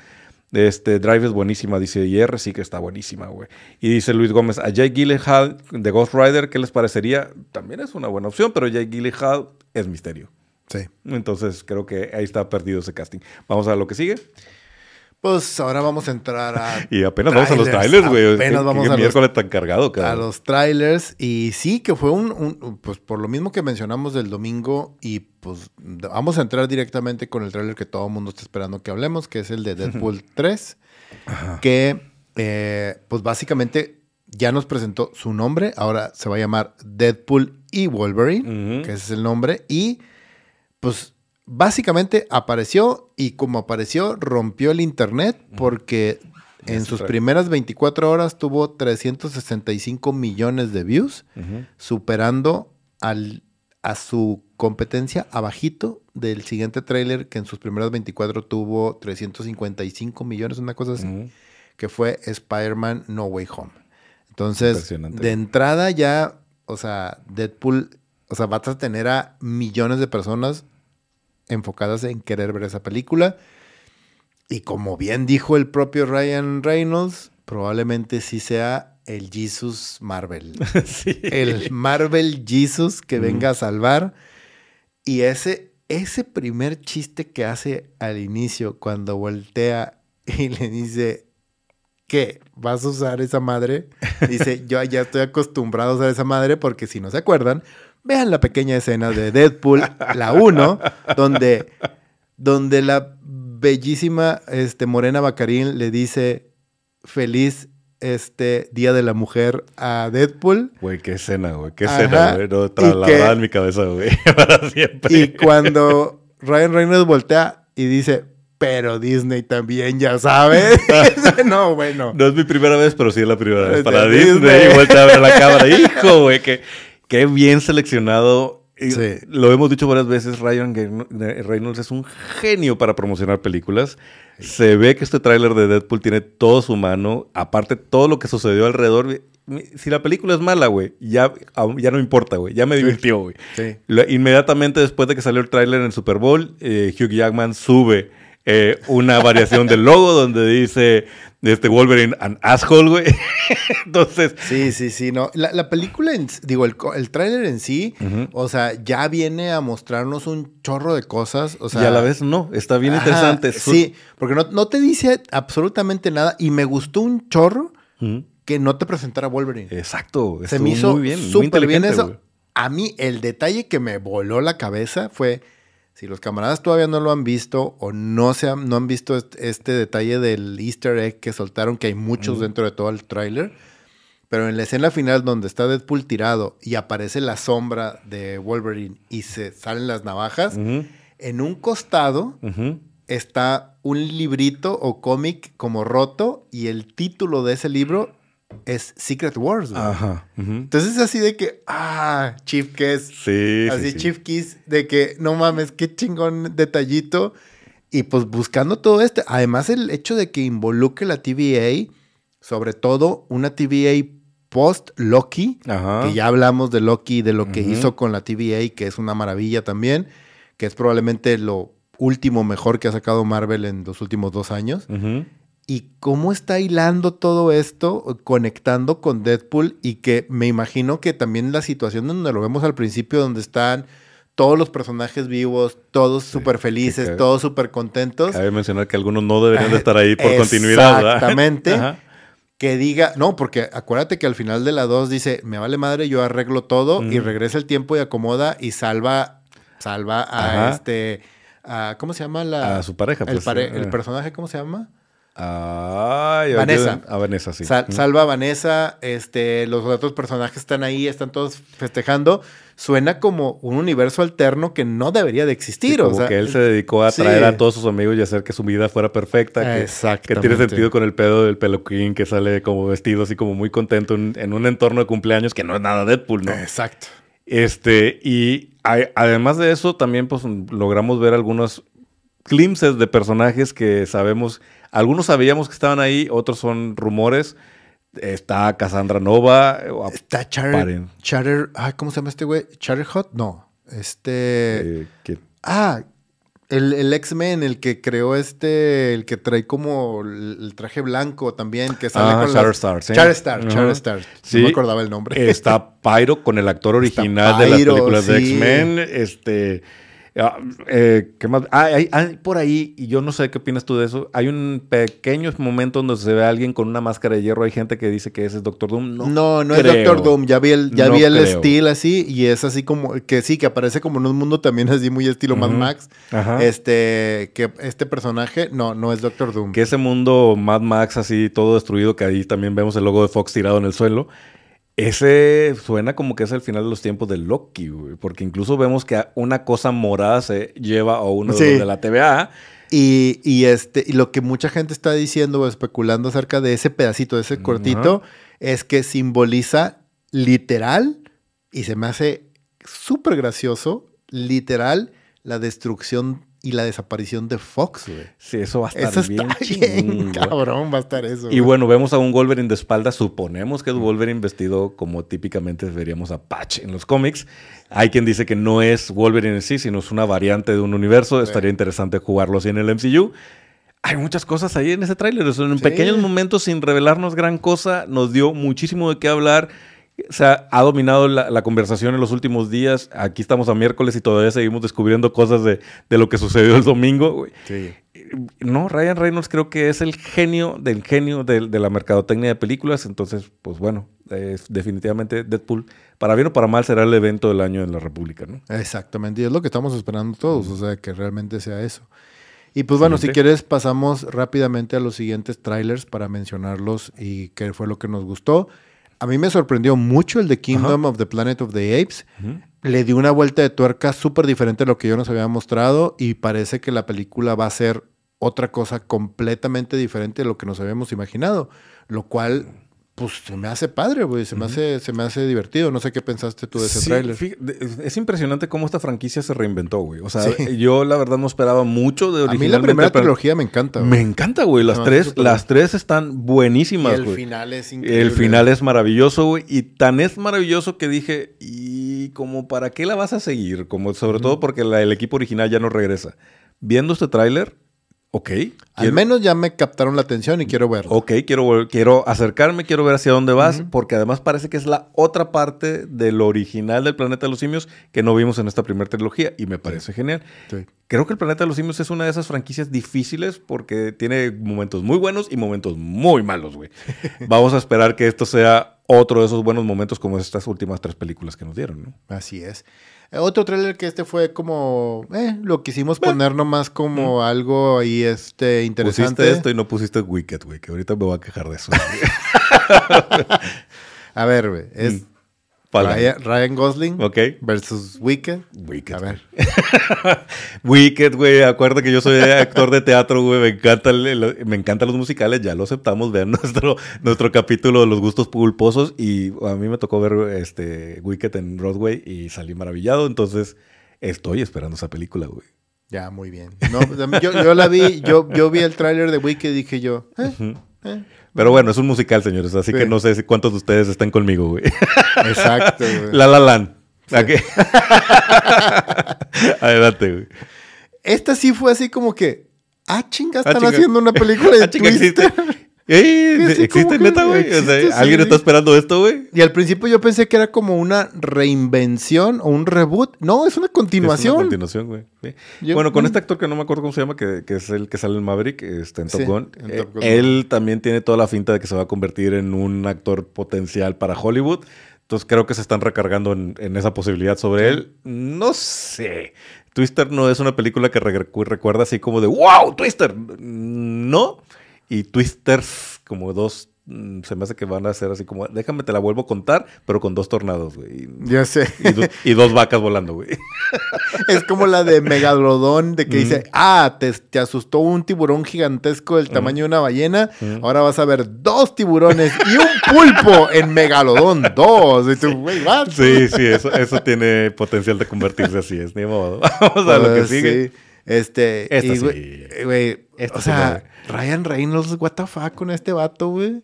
Este Drive es buenísima, dice IR, sí que está buenísima, güey. Y dice Luis Gómez, a Jake Gyllenhaal de Ghost Rider, ¿qué les parecería? También es una buena opción, pero Jake Gyllenhaal es misterio. Sí. Entonces creo que ahí está perdido ese casting. Vamos a lo que sigue. Pues ahora vamos a entrar a, Y apenas vamos a los Trailers. güey. Apenas ¿Qué- vamos qué a los- miércoles tan cargado, a los trailers. Y sí, que fue un, un- pues por lo mismo que mencionamos del domingo. Y pues vamos a entrar directamente con el trailer que todo el mundo está esperando que hablemos, que es el de Deadpool 3. Que eh, pues básicamente ya nos presentó su nombre. Ahora se va a llamar Deadpool y Wolverine, que ese es el nombre. Y pues básicamente apareció y como apareció rompió el internet porque en sus primeras 24 horas tuvo 365 millones de views, superando al, a su competencia abajito del siguiente tráiler que en sus primeras 24 tuvo 355 millones, una cosa así, que fue Spider-Man No Way Home. Entonces, de entrada ya, o sea, Deadpool, o sea, vas a tener a millones de personas enfocadas en querer ver esa película. Y como bien dijo el propio Ryan Reynolds, probablemente sí sea el Jesus Marvel. Sí. El Marvel Jesus que venga a salvar. Y ese, ese primer chiste que hace al inicio, cuando voltea y le dice, ¿qué? ¿Vas a usar esa madre? Dice, yo ya estoy acostumbrado a usar esa madre porque si no se acuerdan, vean la pequeña escena de Deadpool, la 1, donde, donde la bellísima este, Morena Bacarín le dice, feliz este Día de la Mujer a Deadpool. Güey, qué escena, güey. Qué Ajá. escena, güey. No, trasladada en mi cabeza, güey. Para siempre. Y cuando Ryan Reynolds voltea y dice, pero Disney también ya sabe. Dice, no, bueno. No es mi primera vez, pero sí es la primera vez para Disney. Disney. Y vuelta a ver la cámara. Hijo, güey, que, qué bien seleccionado. Sí. Lo hemos dicho varias veces, Ryan Ge- Reynolds es un genio para promocionar películas. Se ve que este tráiler de Deadpool tiene todo su mano. Aparte, todo lo que sucedió alrededor. Si la película es mala, güey, ya, ya no importa, güey. Ya me divirtió, güey. Sí. Inmediatamente después de que salió el tráiler en el Super Bowl, eh, Hugh Jackman sube eh, una variación del logo donde dice este Wolverine an asshole, güey. Entonces. Sí, sí, sí. No. La, película, digo, el, el tráiler en sí, o sea, ya viene a mostrarnos un chorro de cosas. O sea, y a la vez no. Está bien interesante. Sí, porque no, te dice absolutamente nada. Y me gustó un chorro que no te presentara Wolverine. Exacto. Se me hizo muy bien, súper bien eso. A mí, el detalle que me voló la cabeza fue si los camaradas todavía no lo han visto o no, se han, no han visto este, detalle del easter egg que soltaron, que hay muchos dentro de todo el tráiler, pero en la escena final donde está Deadpool tirado y aparece la sombra de Wolverine y se salen las navajas, en un costado está un librito o cómic como roto y el título de ese libro es Secret Wars. Ajá. Entonces es así de que, ah, Chief Kiss. Sí. Así Chief Kiss, de que, no mames, qué chingón detallito. Y pues buscando todo este. Además, el hecho de que involucre la TVA, sobre todo una TVA post Loki, que ya hablamos de Loki, de lo que hizo con la TVA, que es una maravilla también, que es probablemente lo último mejor que ha sacado Marvel en los últimos dos años y cómo está hilando todo esto, conectando con Deadpool y que me imagino que también la situación donde lo vemos al principio, donde están todos los personajes vivos, todos súper felices, todos súper contentos. Cabe mencionar que algunos no deberían de estar ahí por continuidad. Exactamente. que diga, no, porque acuérdate que al final de la 2 dice, me vale madre, yo arreglo todo y regresa el tiempo y acomoda y salva, salva a este, ¿cómo se llama la? A su pareja. Pues, el eh. personaje, ¿cómo se llama? Ay, Vanessa. A Vanessa, sí. salva a Vanessa, este, los otros personajes están ahí, están todos festejando. Suena como un universo alterno que no debería de existir. como que él se dedicó a traer a todos sus amigos y hacer que su vida fuera perfecta. Que, que tiene sentido con el pedo del peluquín que sale como vestido así como muy contento en, un entorno de cumpleaños que no es nada Deadpool, ¿no? Exacto. Este, y además de eso, también pues logramos ver algunos glimpses de personajes que sabemos algunos sabíamos que estaban ahí, otros son rumores. Está Cassandra Nova. Está Charter. Charter ¿Cómo se llama este güey? ¿Charter Hot? No. Este. Eh, ah, el, el X-Men, el que creó este, el que trae como el traje blanco también, que sale ah, con Charter Star, ¿sí? Charter Star, Charter Star. No me acordaba el nombre. Está Pyro con el actor original de las películas de X-Men. Este. Ah, eh, ¿Qué más? Ah, hay, por ahí, y yo no sé qué opinas tú de eso, hay un pequeño momento donde se ve a alguien con una máscara de hierro. Hay gente que dice que ese es Doctor Doom. No, no, no es Doctor Doom. Ya vi el, ya vi el estilo así, y es así como, que sí, que aparece como en un mundo también así muy estilo Mad Max. Este, que este personaje, no, no es Doctor Doom. Que ese mundo Mad Max así todo destruido, que ahí también vemos el logo de Fox tirado en el suelo. Ese suena como que es el final de los tiempos de Loki, güey, porque incluso vemos que una cosa morada se lleva a uno de, la TVA. Y, este, y lo que mucha gente está diciendo o especulando acerca de ese pedacito, de ese cortito, es que simboliza literal, y se me hace súper gracioso, literal, la destrucción y la desaparición de Fox, güey. Sí, eso va a estar eso bien, está cabrón, va a estar eso. Y bueno, vemos a un Wolverine de espalda. Suponemos que es Wolverine vestido como típicamente veríamos a Patch en los cómics. Hay quien dice que no es Wolverine en sí, sino es una variante de un universo. Estaría interesante jugarlo así en el MCU. Hay muchas cosas ahí en ese tráiler. En pequeños momentos, sin revelarnos gran cosa, nos dio muchísimo de qué hablar o sea, ha dominado la, conversación en los últimos días. Aquí estamos a miércoles y todavía seguimos descubriendo cosas de, lo que sucedió el domingo. Sí. No, Ryan Reynolds creo que es el genio del genio de, la mercadotecnia de películas. Entonces, pues bueno, definitivamente Deadpool, para bien o para mal, será el evento del año en la República, ¿no? Exactamente, y es lo que estamos esperando todos, o sea, que realmente sea eso. Y pues bueno, si quieres pasamos rápidamente a los siguientes trailers para mencionarlos y qué fue lo que nos gustó. A mí me sorprendió mucho el de Kingdom of the Planet of the Apes. Le dio una vuelta de tuerca súper diferente a lo que yo nos había mostrado y parece que la película va a ser otra cosa completamente diferente a lo que nos habíamos imaginado, lo cual pues se me hace padre, güey. Se, me hace, se me hace divertido. No sé qué pensaste tú de ese tráiler. Es impresionante cómo esta franquicia se reinventó, güey. O sea, yo la verdad no esperaba mucho de originalmente. A mí la primera trilogía me encanta. Me encanta, güey. Las, tres, las tres están buenísimas, güey. el final es increíble. El final es maravilloso, güey. Y tan es maravilloso que dije, ¿y como para qué la vas a seguir? Como sobre todo porque el equipo original ya no regresa. Viendo este tráiler, Ok. Al quiero- menos ya me captaron la atención y quiero verlo. Ok, quiero, quiero acercarme, quiero ver hacia dónde vas, porque además parece que es la otra parte del original del Planeta de los Simios que no vimos en esta primera trilogía y me parece genial. Sí. Creo que el Planeta de los Simios es una de esas franquicias difíciles porque tiene momentos muy buenos y momentos muy malos, güey. Vamos a esperar que esto sea otro de esos buenos momentos como estas últimas tres películas que nos dieron, ¿no? Así es. Eh, Otro tráiler que este fue como, eh, lo quisimos poner nomás como algo ahí este interesante. Pusiste esto y no pusiste Wicked, güey, que ahorita me voy a quejar de eso. A ver, güey, es Pala. Ryan, Ryan Gosling Ok. versus Wicked. Wicked. A ver. Wicked, güey. Acuerda que yo soy actor de teatro, güey. Me, encanta el- me encantan los musicales. Ya lo aceptamos. Vean nuestro, nuestro capítulo de los gustos pulposos. Y a mí me tocó ver este Wicked en Broadway y salí maravillado. Entonces, estoy esperando esa película, güey. Ya, muy bien. No, yo, yo la vi, yo, yo vi el tráiler de Wicked y dije yo, eh, eh. Pero bueno, es un musical, señores. Así Sí. que no sé si cuántos de ustedes están conmigo, güey. Exacto, güey. La La Land. Adelante, güey. Esta sí fue así como que, ah, chinga, están chinga. haciendo una película de Ah, Twister. existe. Ey, ¿Existe ¿cómo que neta, güey? O sea, ¿Alguien sí. está esperando esto, güey? Y al principio yo pensé que era como una reinvención o un reboot. No, es una Es continuación. una continuación, güey. Sí. Yo- bueno, con este actor que no me acuerdo cómo se llama, que, que es el que sale en Maverick, este, en Top Sí, Gun. en eh, Top Gun. él también tiene toda la finta de que se va a convertir en un actor potencial para Hollywood. Entonces creo que se están recargando en, en esa posibilidad sobre él. No sé. Twister no es una película que re- recuerda así como de ¡Wow! ¡Twister! No. Y Twisters, como dos, mm, se me hace que van a ser así como, déjame te la vuelvo a contar, pero con dos tornados, güey. Ya sé. Y, do- y dos vacas volando, güey. Es como la de Megalodón, de que dice, ah, te, te asustó un tiburón gigantesco del tamaño de una ballena, ahora vas a ver dos tiburones y un pulpo en Megalodón 2. Y tú, güey? Sí, sí, eso, eso tiene potencial de convertirse así, es ni modo. Vamos a lo que Ah, sigue. sí. Este, Esta y, sí. güey, o sí sea, Ryan Reynolds, what the fuck con este vato, güey.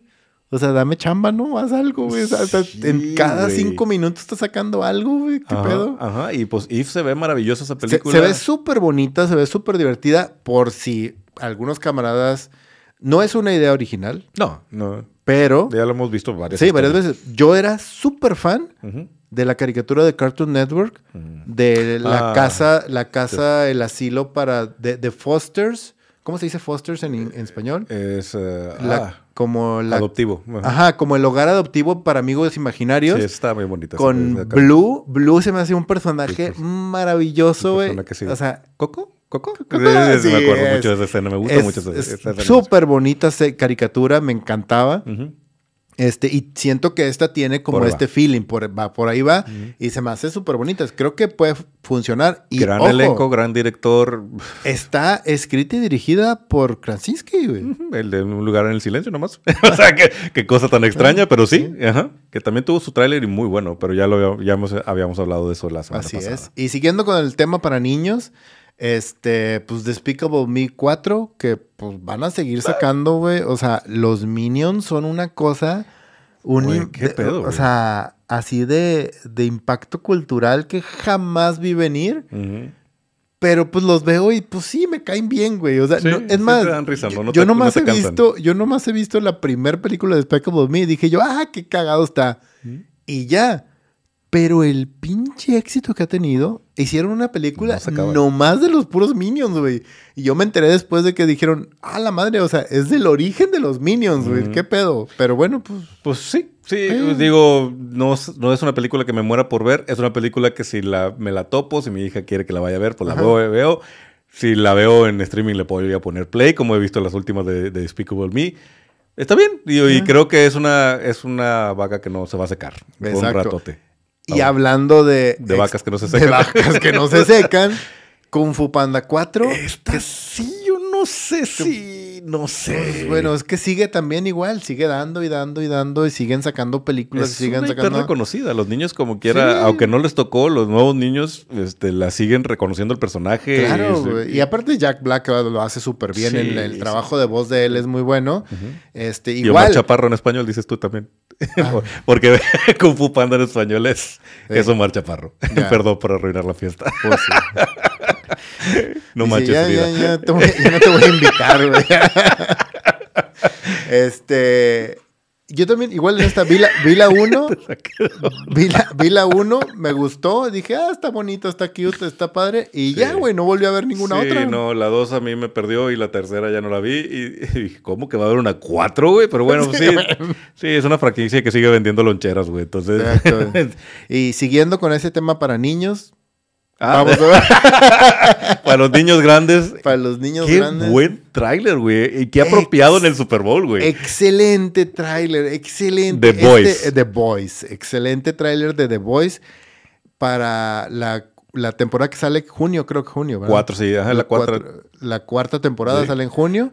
O sea, dame chamba, ¿no? Haz algo, güey. O sea, Sí, en cada cinco minutos está sacando algo, güey. ¿Qué Ajá, pedo? Ajá, y pues If se ve maravillosa esa película. se ve súper bonita, se ve súper divertida. Por si algunos camaradas. No es una idea original, No, no. pero. Ya lo hemos visto varias Sí, varias veces. Yo era súper fan Ujú. De la caricatura de Cartoon Network, de la Ah, casa, la casa, el asilo para. de, de Fosters. ¿Cómo se dice Fosters en, en español? Es La- ah, como la. adoptivo. Ajá. Ajá, como el hogar adoptivo para amigos imaginarios. Sí, está muy bonita. con Blue. Blue se me hace un personaje Sí, pues, maravilloso, güey. O sea, ¿Coco? ¿Coco? Coco, Sí, sí, sí, me acuerdo es- mucho de esa escena. Me gusta es- mucho esa, es esa escena. súper bonita caricatura, me encantaba. Ujú. Este, y siento que esta tiene como Por este va. feeling, por, va, por ahí va, y se me hace súper bonita. Creo que puede funcionar. Y gran ojo, elenco, gran director. Está escrita y dirigida por Krasinski, güey. El de un lugar en el silencio nomás. o sea, qué, qué cosa tan extraña, pero sí. Ajá. Que también tuvo su tráiler y muy bueno, pero ya lo ya hemos- habíamos hablado de eso la semana Así pasada. es. Y siguiendo con el tema para niños, este, pues Despicable Me 4, que pues van a seguir sacando, güey. O sea, los Minions son una cosa. Un, qué pedo, O sea, así de, de impacto cultural que jamás vi venir. Pero pues los veo y pues sí, me caen bien, güey. O sea, Sí, no- sí es más, te dan risa, ¿no? yo, No yo te- nomás he cansan. visto, yo nomás he visto la primera película de Despicable Me y dije yo, ah, qué cagado está. Y ya. Pero el pinche éxito que ha tenido, hicieron una película No nomás de los puros Minions, güey. Y yo me enteré después de que dijeron, ah, la madre, o sea, es del origen de los Minions, güey. ¿Qué pedo? Pero bueno, pues Pues sí, sí. Eh. Digo, no, es- no es una película que me muera por ver. Es una película que si la, me la topo, si mi hija quiere que la vaya a ver, pues la Ajá. veo, veo. Si la veo en streaming, le podría poner play, como he visto las últimas de, de Despicable Me. Está bien. Y, y creo que es una, es una vaca que no se va a secar. Por un ratote. Y Ah, hablando de... De vacas que no se De secan. vacas que no se secan. Kung Fu Panda 4. Esta sí, no sé si. No sé. Pues, bueno, es que sigue también igual, sigue dando y dando y dando y siguen sacando películas, es siguen una sacando. reconocida. Los niños, como quiera, Sí. aunque no les tocó, los nuevos niños este, la siguen reconociendo el personaje. Claro. Y aparte Jack Black lo hace súper bien. Sí, el, el sí. trabajo de voz de él es muy bueno. Este, Y Omar igual. Chaparro en español, dices tú también. Ah. Porque Kung Fu Panda en español es, es Omar Chaparro. Ya. Perdón por arruinar la fiesta. Pues, sí. No Dice, manches, ya, ya, ya, te voy- ya no te voy a invitar, güey. este. Yo también, igual en esta, vi la, vi la 1, vi la, vi la 1, me gustó, dije, ah, está bonito, está cute, está padre, y ya, güey, no volví a ver ninguna sí, otra. no, la 2 a mí me perdió y la tercera ya no la vi. Y, y dije, ¿cómo que va a haber una 4, güey? Pero bueno, sí, sí, es una franquicia que sigue vendiendo loncheras, güey. Entonces, Exacto. Y siguiendo con ese tema para niños, Ah, vamos a ver, para los niños grandes, para los niños qué grandes. buen tráiler, güey. Y qué apropiado en el Super Bowl, güey. Excelente tráiler, excelente. The Boys. Este, The Boys, excelente tráiler de The Boys para la, la temporada que sale junio, creo que junio, ¿verdad? Cuatro, sí, ajá, la cuatro. cuatro- la cuarta temporada Sí. sale en junio.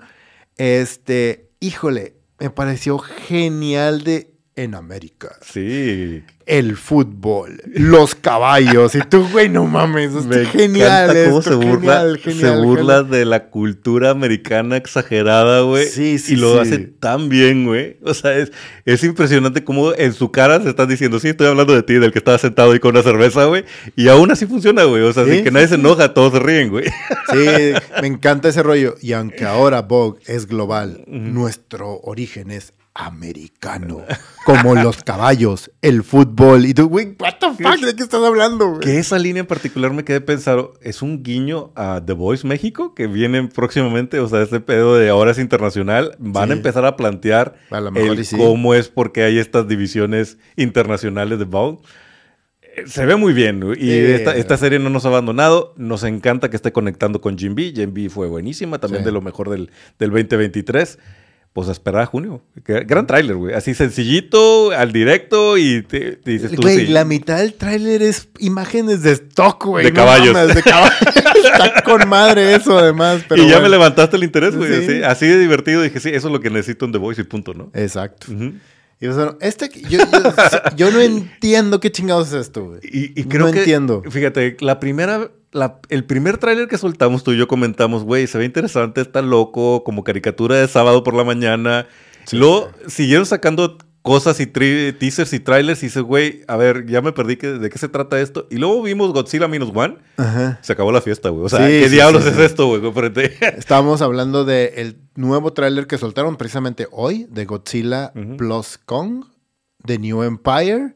Este, híjole, me pareció genial de en América. Sí. El fútbol, los caballos. Y tú, güey, no mames. Me genial. encanta cómo esto, se burla, genial, se genial, burla genial. de la cultura americana exagerada, güey. Sí, sí, Y lo sí. hace tan bien, güey. O sea, es, es impresionante cómo en su cara se están diciendo, sí, estoy hablando de ti, del que estaba sentado ahí con una cerveza, güey. Y aún así funciona, güey. O sea, Sí, sin que nadie se enoja, todos se ríen, güey. Sí, me encanta ese rollo. Y aunque ahora Vogue es global, nuestro origen es americano. Como los caballos, el fútbol. Y tú, güey, what the fuck, ¿de qué estás hablando? Que esa línea en particular me quedé pensando, ¿es un guiño a The Voice México que viene próximamente? O sea, este pedo de ahora es internacional. Van a empezar a plantear A el sí. cómo es porque hay estas divisiones internacionales de Vogue. Eh, Se ve muy bien y esta, esta serie no nos ha abandonado. Nos encanta que esté conectando con Jim B. Jim B fue buenísima, también Sí. de lo mejor del, del 2023. Pues a esperar a junio. Gran tráiler, güey. Así sencillito, al directo y te, te dices tú, Güey, sí. la mitad del tráiler es imágenes de stock, güey. De no caballos. mames, de caballos. Está con madre eso, además. Pero y ya bueno. me levantaste el interés, güey. Sí. así, así de divertido. Dije, sí, eso es lo que necesito en The Voice y punto, ¿no? Exacto. Y pues, bueno, este, yo, yo, yo no entiendo qué chingados es esto, güey. Y, y creo No que, entiendo. Fíjate, la primera, la- el primer tráiler que soltamos tú y yo comentamos, güey, se ve interesante, está loco, como caricatura de sábado por la mañana. Luego siguieron sacando cosas y teasers y trailers y dices, güey, a ver, ya me perdí que- de qué se trata esto. Y luego vimos Godzilla Minus One, Ajá. se acabó la fiesta, güey. O sea, Sí, ¿qué sí, diablos sí, es esto, güey? Estábamos hablando del nuevo tráiler que soltaron precisamente hoy de Godzilla. Plus Kong, The New Empire,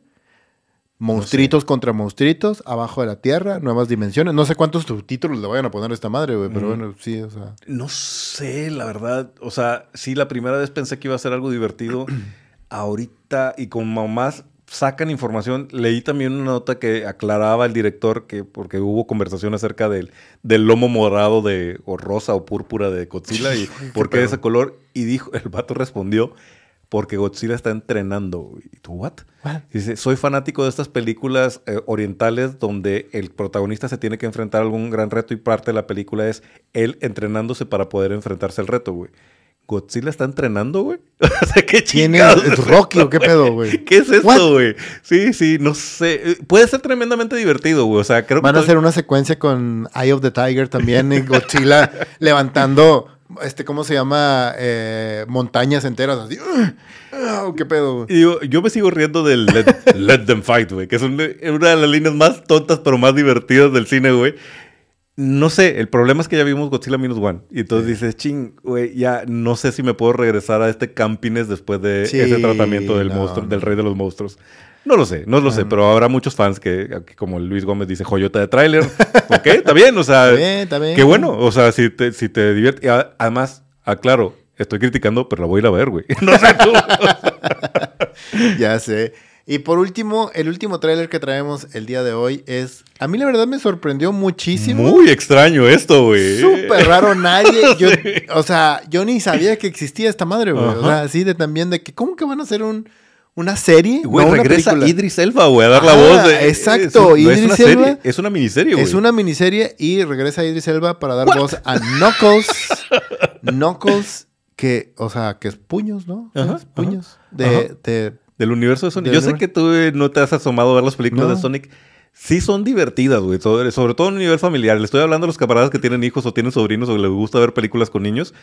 monstruitos contra monstruitos, abajo de la tierra, nuevas dimensiones. No sé cuántos subtítulos le vayan a poner a esta madre, güey, pero bueno, sí, o sea. No sé, la verdad. O sea, sí, la primera vez pensé que iba a ser algo divertido. Ahorita, y como más sacan información, leí también una nota que aclaraba el director que, porque hubo conversación acerca del, del lomo morado de, o rosa o púrpura de Godzilla y por qué pedo. ese color. Y dijo, el vato respondió, porque Godzilla está entrenando. ¿Y tú, what? What? Dice, soy fanático de estas películas eh, orientales donde el protagonista se tiene que enfrentar a algún gran reto y parte de la película es él entrenándose para poder enfrentarse al reto, güey. ¿Godzilla está entrenando, güey? o sea, ¿qué ¿Tiene chingados? es Rocky o qué pedo, güey? ¿Qué es esto, güey? Sí, sí, no sé. Eh, Puede ser tremendamente divertido, güey. O sea, creo Van a que... hacer una secuencia con Eye of the Tiger también, y Godzilla levantando, este, ¿cómo se llama? Eh, montañas enteras, así. Ah, ¿Qué pedo? Y digo, yo me sigo riendo del Let, Let Them Fight, güey, que es un- una de las líneas más tontas pero más divertidas del cine, güey. No sé, el problema es que ya vimos Godzilla Minus One. Y entonces dices, ching, güey, ya no sé si me puedo regresar a este campines después de Sí, ese tratamiento del no, monstruo, no. del rey de los monstruos. No lo sé, no lo sé, pero habrá muchos fans que, que como Luis Gómez dice, joyota de tráiler. ok, está bien, o sea, Está bien, está bien. qué bueno. O sea, si te, si te divierte. Además, aclaro, estoy criticando, pero la voy a ir a ver, güey. No sé tú. Ya sé. Y por último, el último tráiler que traemos el día de hoy es... A mí la verdad me sorprendió muchísimo. Muy extraño esto, güey. Súper raro, nadie... Yo, Sí. O sea, yo ni sabía que existía esta madre, güey. O sea, así de también de que... ¿Cómo que van a hacer un, una serie? Güey, No, una regresa película. Idris Elba, güey, a dar la voz. De, exacto, es, no es Idris una serie, es una miniserie, güey. Es una miniserie y regresa Idris Elba para dar voz a Knuckles. Knuckles, que, o sea, que es puños, ¿no? Ajá, Es puños. De, ajá. de- Del universo de Sonic. Yo sé universo. que tú eh, no te has asomado a ver las películas No. de Sonic. Sí son divertidas, güey. Sobre, sobre todo a un nivel familiar. Le estoy hablando a los camaradas que tienen hijos o tienen sobrinos o les gusta ver películas con niños.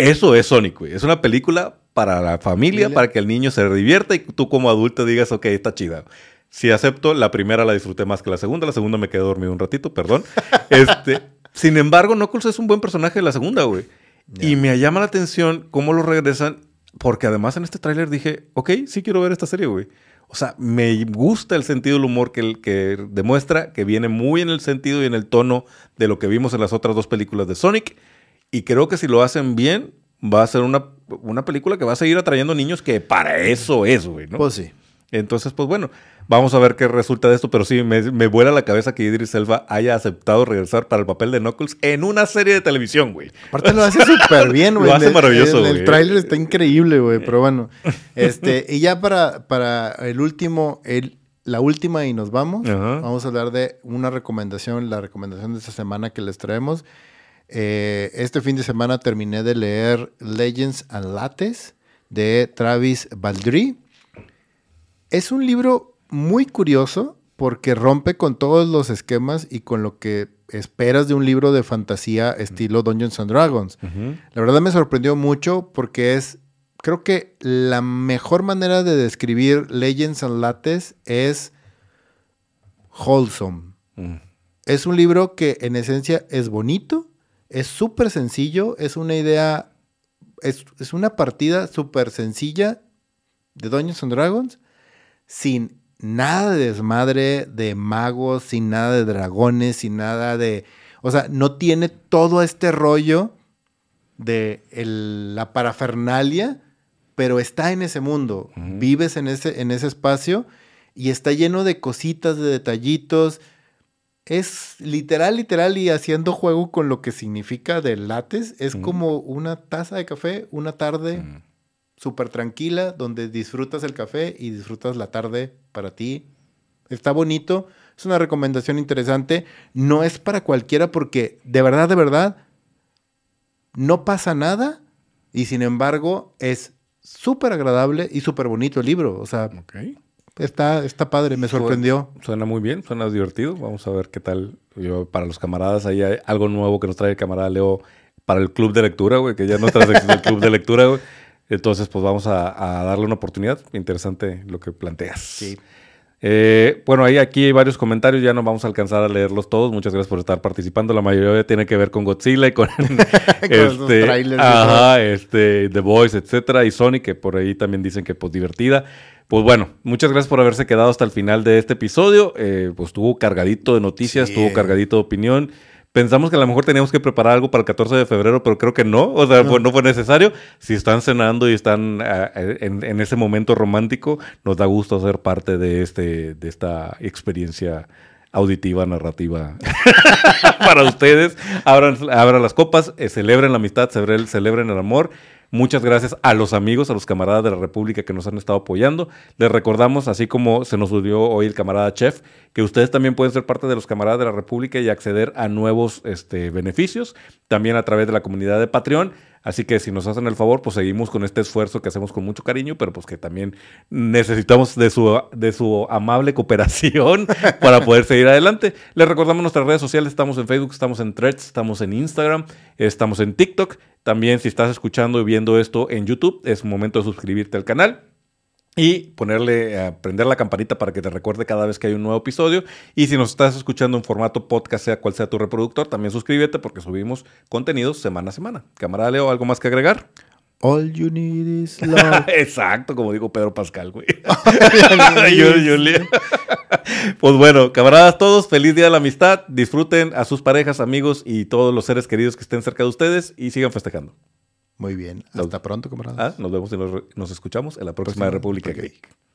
Eso es Sonic, güey. Es una película para la familia, para que el niño se divierta y tú como adulto digas, ok, está chida. Si acepto, la primera la disfruté más que la segunda. La segunda me quedé dormido un ratito, perdón. este, Sin embargo, Knuckles es un buen personaje de la segunda, güey. Y me llama la atención cómo lo regresan, porque además en este tráiler dije, ok, sí quiero ver esta serie, güey. O sea, me gusta el sentido del humor que, que demuestra, que viene muy en el sentido y en el tono de lo que vimos en las otras dos películas de Sonic. Y creo que si lo hacen bien, va a ser una, una película que va a seguir atrayendo niños que para eso es, güey, ¿no? Pues sí. Entonces, pues bueno, vamos a ver qué resulta de esto, pero sí, me, me vuela la cabeza que Idris Elba haya aceptado regresar para el papel de Knuckles en una serie de televisión, güey. Aparte lo hace súper bien, güey. Lo hace el- maravilloso, en El, güey. tráiler está increíble, güey, pero bueno. Este, y ya para, para el último, el, la última y nos vamos, Ajá. vamos a hablar de una recomendación, la recomendación de esta semana que les traemos. Eh, este fin de semana terminé de leer Legends and Lattes de Travis Baldry. Es un libro muy curioso porque rompe con todos los esquemas y con lo que esperas de un libro de fantasía estilo Dungeons and Dragons. La verdad me sorprendió mucho porque es, creo que la mejor manera de describir Legends and Lattes es wholesome. Mm. Es un libro que en esencia es bonito, es súper sencillo, es una idea, es, es una partida súper sencilla de Dungeons and Dragons sin nada de desmadre de magos, sin nada de dragones, sin nada de... O sea, no tiene todo este rollo de el- la parafernalia, pero está en ese mundo. Vives en ese, en ese espacio y está lleno de cositas, de detallitos. Es literal, literal, y haciendo juego con lo que significa de lates. Es como una taza de café, una tarde Mm. súper tranquila, donde disfrutas el café y disfrutas la tarde para ti. Está bonito, es una recomendación interesante. No es para cualquiera porque de verdad, de verdad, no pasa nada y sin embargo es súper agradable y súper bonito el libro. O sea. Está, está padre, me sorprendió. Suena muy bien, suena divertido. Vamos a ver qué tal. Yo, para los camaradas, ahí hay algo nuevo que nos trae el camarada Leo para el club de lectura, güey, que ya es nuestra sección del club de lectura, güey. Entonces, pues vamos a, a darle una oportunidad. Interesante lo que planteas. Sí. Eh, bueno, ahí aquí hay varios comentarios, ya no vamos a alcanzar a leerlos todos. Muchas gracias por estar participando. La mayoría tiene que ver con Godzilla y con, este, trailers ajá, este, The Voice, etcétera, y Sonic, que por ahí también dicen que pues divertida. Pues bueno, muchas gracias por haberse quedado hasta el final de este episodio. Eh, pues estuvo cargadito de noticias, Sí. estuvo cargadito de opinión. Pensamos que a lo mejor teníamos que preparar algo para el 14 de febrero, pero creo que no. O sea, No. pues, no fue necesario. Si están cenando y están ah, en, en ese momento romántico, nos da gusto ser parte de, este, de esta experiencia auditiva, narrativa para ustedes. Abran, abran las copas, eh, celebren la amistad, celebren, celebren el amor. Muchas gracias a los amigos, a los camaradas de la República que nos han estado apoyando. Les recordamos, así como se nos unió hoy el camarada Chef, que ustedes también pueden ser parte de los camaradas de la República y acceder a nuevos este, beneficios, también a través de la comunidad de Patreon. Así que si nos hacen el favor, pues seguimos con este esfuerzo que hacemos con mucho cariño, pero pues que también necesitamos de su, de su amable cooperación para poder seguir adelante. Les recordamos nuestras redes sociales, estamos en Facebook, estamos en Threads, estamos en Instagram, estamos en TikTok. También si estás escuchando y viendo esto en YouTube, es momento de suscribirte al canal. Y ponerle, eh, prender la campanita para que te recuerde cada vez que hay un nuevo episodio. Y si nos estás escuchando en formato podcast, sea cual sea tu reproductor, también suscríbete porque subimos contenidos semana a semana. Camarada Leo, ¿algo más que agregar? All you need is love. Exacto, como dijo Pedro Pascal, güey. Yo, pues bueno, camaradas todos, feliz día de la amistad. Disfruten a sus parejas, amigos y todos los seres queridos que estén cerca de ustedes y sigan festejando. Muy bien. Hasta pronto, camaradas. Ah, nos vemos y nos, nos escuchamos en la próxima Próxima República República Geek.